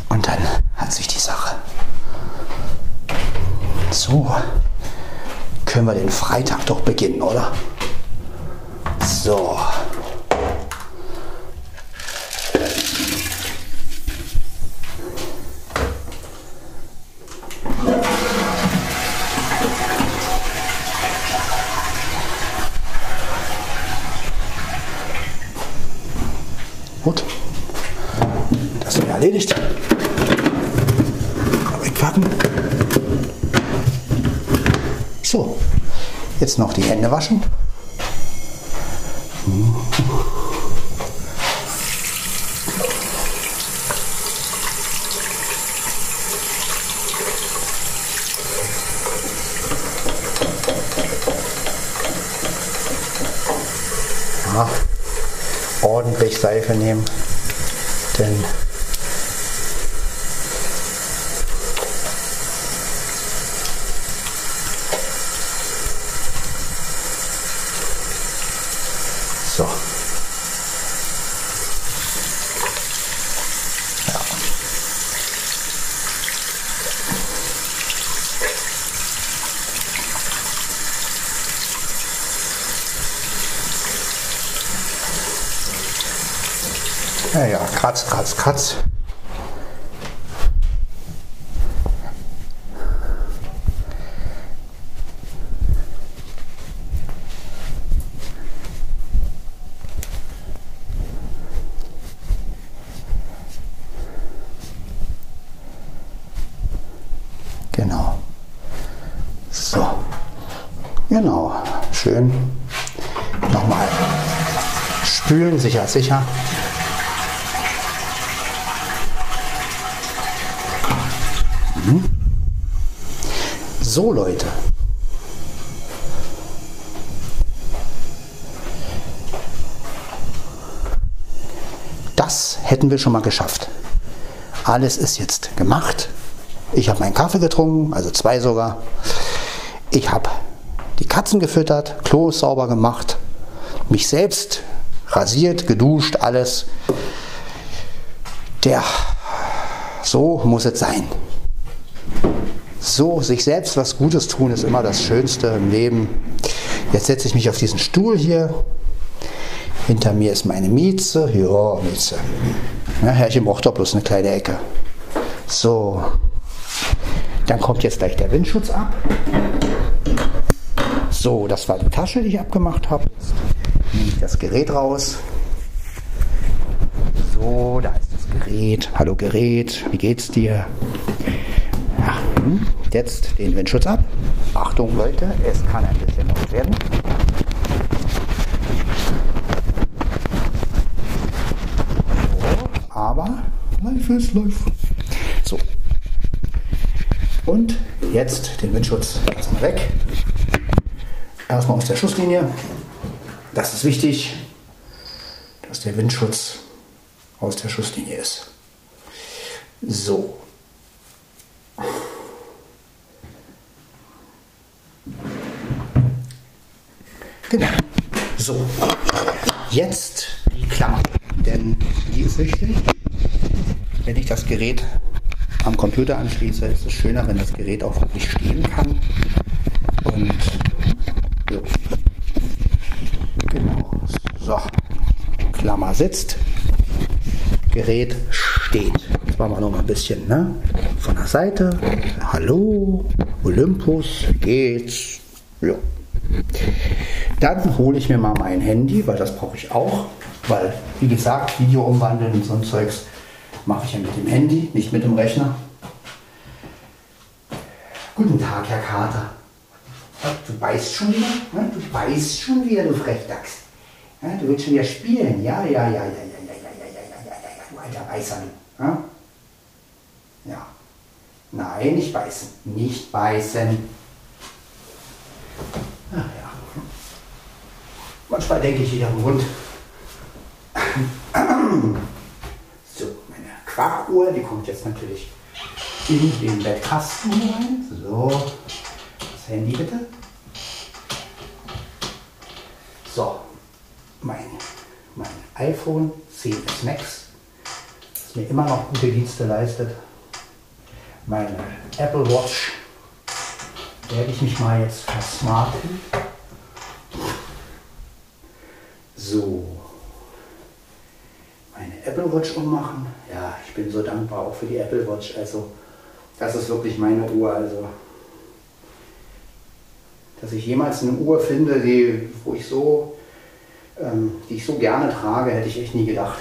Und dann hat sich die Sache. So, können wir den Freitag doch beginnen, oder? So. erledigt. Wegpacken. So, jetzt noch die Hände waschen. Ja, ordentlich Seife nehmen, denn Ja, ja, kratz, kratz, kratz. Genau. So. Genau. Schön. Nochmal spülen, sicher, sicher. So Leute. Das hätten wir schon mal geschafft. Alles ist jetzt gemacht. Ich habe meinen Kaffee getrunken, also zwei sogar. Ich habe die Katzen gefüttert, Klo sauber gemacht, mich selbst rasiert, geduscht, alles. Der, so muss es sein so sich selbst was Gutes tun ist immer das Schönste im Leben. Jetzt setze ich mich auf diesen Stuhl hier. Hinter mir ist meine Mieze. Ja, Mieze. Ja, Herrchen braucht doch bloß eine kleine Ecke. So. Dann kommt jetzt gleich der Windschutz ab. So, das war die Tasche, die ich abgemacht habe. Nehme ich das Gerät raus. So, da ist das Gerät. Hallo Gerät, wie geht's dir? Ja, hm, jetzt den Windschutz ab. Achtung Leute, es kann ein bisschen laut werden. So, aber live ist live. So. Und jetzt den Windschutz erstmal weg. Erstmal aus der Schusslinie. Das ist wichtig, dass der Windschutz aus der Schusslinie ist. So. Genau. So. Jetzt die Klammer. Denn die ist wichtig. Wenn ich das Gerät am Computer anschließe, ist es schöner, wenn das Gerät auch wirklich stehen kann. Und so. Genau. So. Klammer sitzt. Gerät steht. Jetzt machen wir noch mal ein bisschen ne? von der Seite. Hallo, Olympus, wie geht's? Ja. Dann hole ich mir mal mein Handy, weil das brauche ich auch. Weil, wie gesagt, Video umwandeln und so ein Zeugs mache ich ja mit dem Handy, nicht mit dem Rechner. Guten Tag, Herr Kater. Du beißt schon wieder? Ne? Du beißt schon wieder, du Frechdachs. Ja, du willst schon wieder spielen. Ja, ja, ja, ja, ja, ja, ja, ja, ja, ja, ja, ja, du alter Beißer. Ja? ja. Nein, nicht beißen. Nicht beißen. Ach ja. Manchmal denke ich wieder am Hund. So, meine Quackuhr, die kommt jetzt natürlich in den Bettkasten rein. So, das Handy bitte. So, mein, mein iPhone 10s Max, das mir immer noch gute Dienste leistet. Meine Apple Watch werde ich mich mal jetzt versmarten. So. Meine Apple Watch ummachen. Ja, ich bin so dankbar auch für die Apple Watch. Also, das ist wirklich meine Uhr. Also, dass ich jemals eine Uhr finde, die, wo ich so, ähm, die ich so gerne trage, hätte ich echt nie gedacht.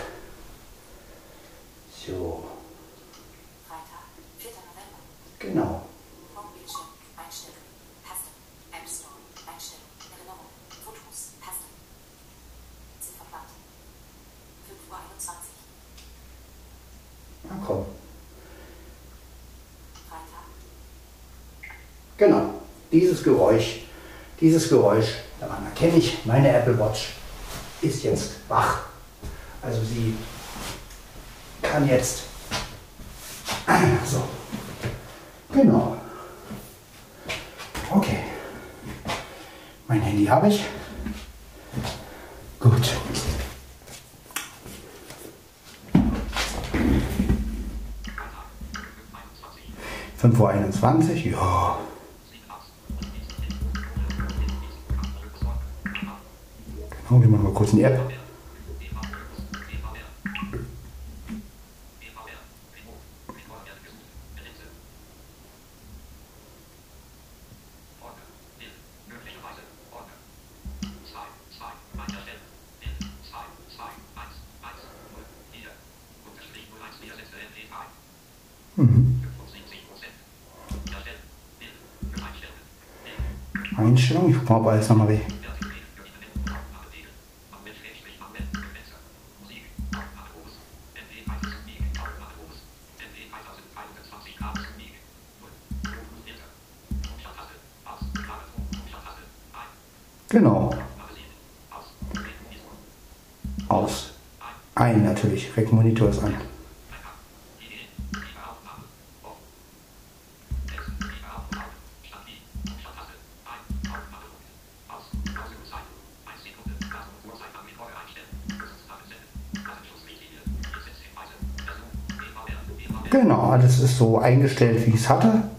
So. Freitag, 4. November. Genau. Genau. Dieses Geräusch, dieses Geräusch, daran erkenne ich, meine Apple Watch ist jetzt wach. Also sie kann jetzt. So. Genau. Okay. Mein Handy habe ich. Gut. Fünf Uhr, einundzwanzig. ja. Genau, wir machen mal kurz in die App. Einstellung, ich gucke mal, ob alles nochmal weh. Genau. Aus. Ein natürlich. Rec Monitor ist an. Genau, alles ist so eingestellt, wie ich es hatte.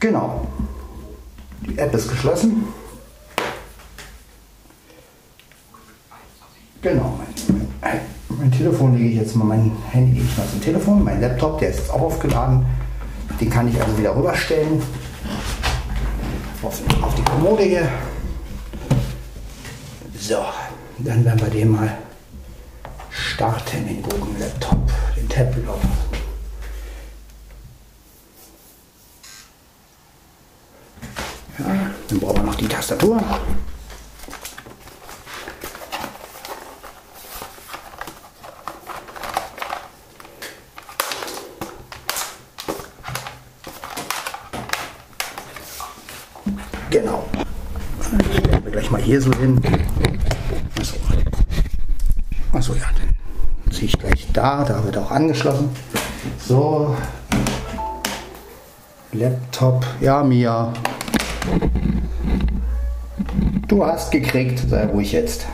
Genau. Die App ist geschlossen. Genau, mein, mein, mein Telefon lege ich jetzt mal, mein Handy lege ich mal zum Telefon, mein Laptop, der ist jetzt auch aufgeladen. Den kann ich also wieder rüberstellen auf, auf die Kommode hier. So, dann werden wir den mal starten, den Google Laptop, den Tablet. Ja, dann brauchen wir noch die Tastatur. Genau. So hin. Achso, Achso ja, dann ziehe ich gleich da, da wird auch angeschlossen. So. Laptop, ja, Mia. Du hast gekriegt, sei ruhig jetzt.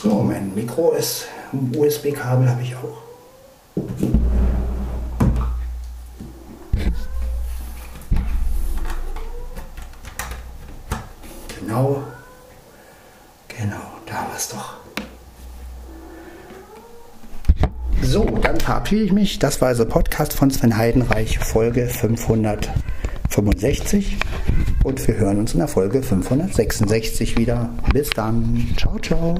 So, mein Mikro ist, USB-Kabel habe ich auch. Genau, genau, da war es doch. So, dann verabschiede ich mich. Das war also Podcast von Sven Heidenreich, Folge 565. Und wir hören uns in der Folge 566 wieder. Bis dann. Ciao, ciao.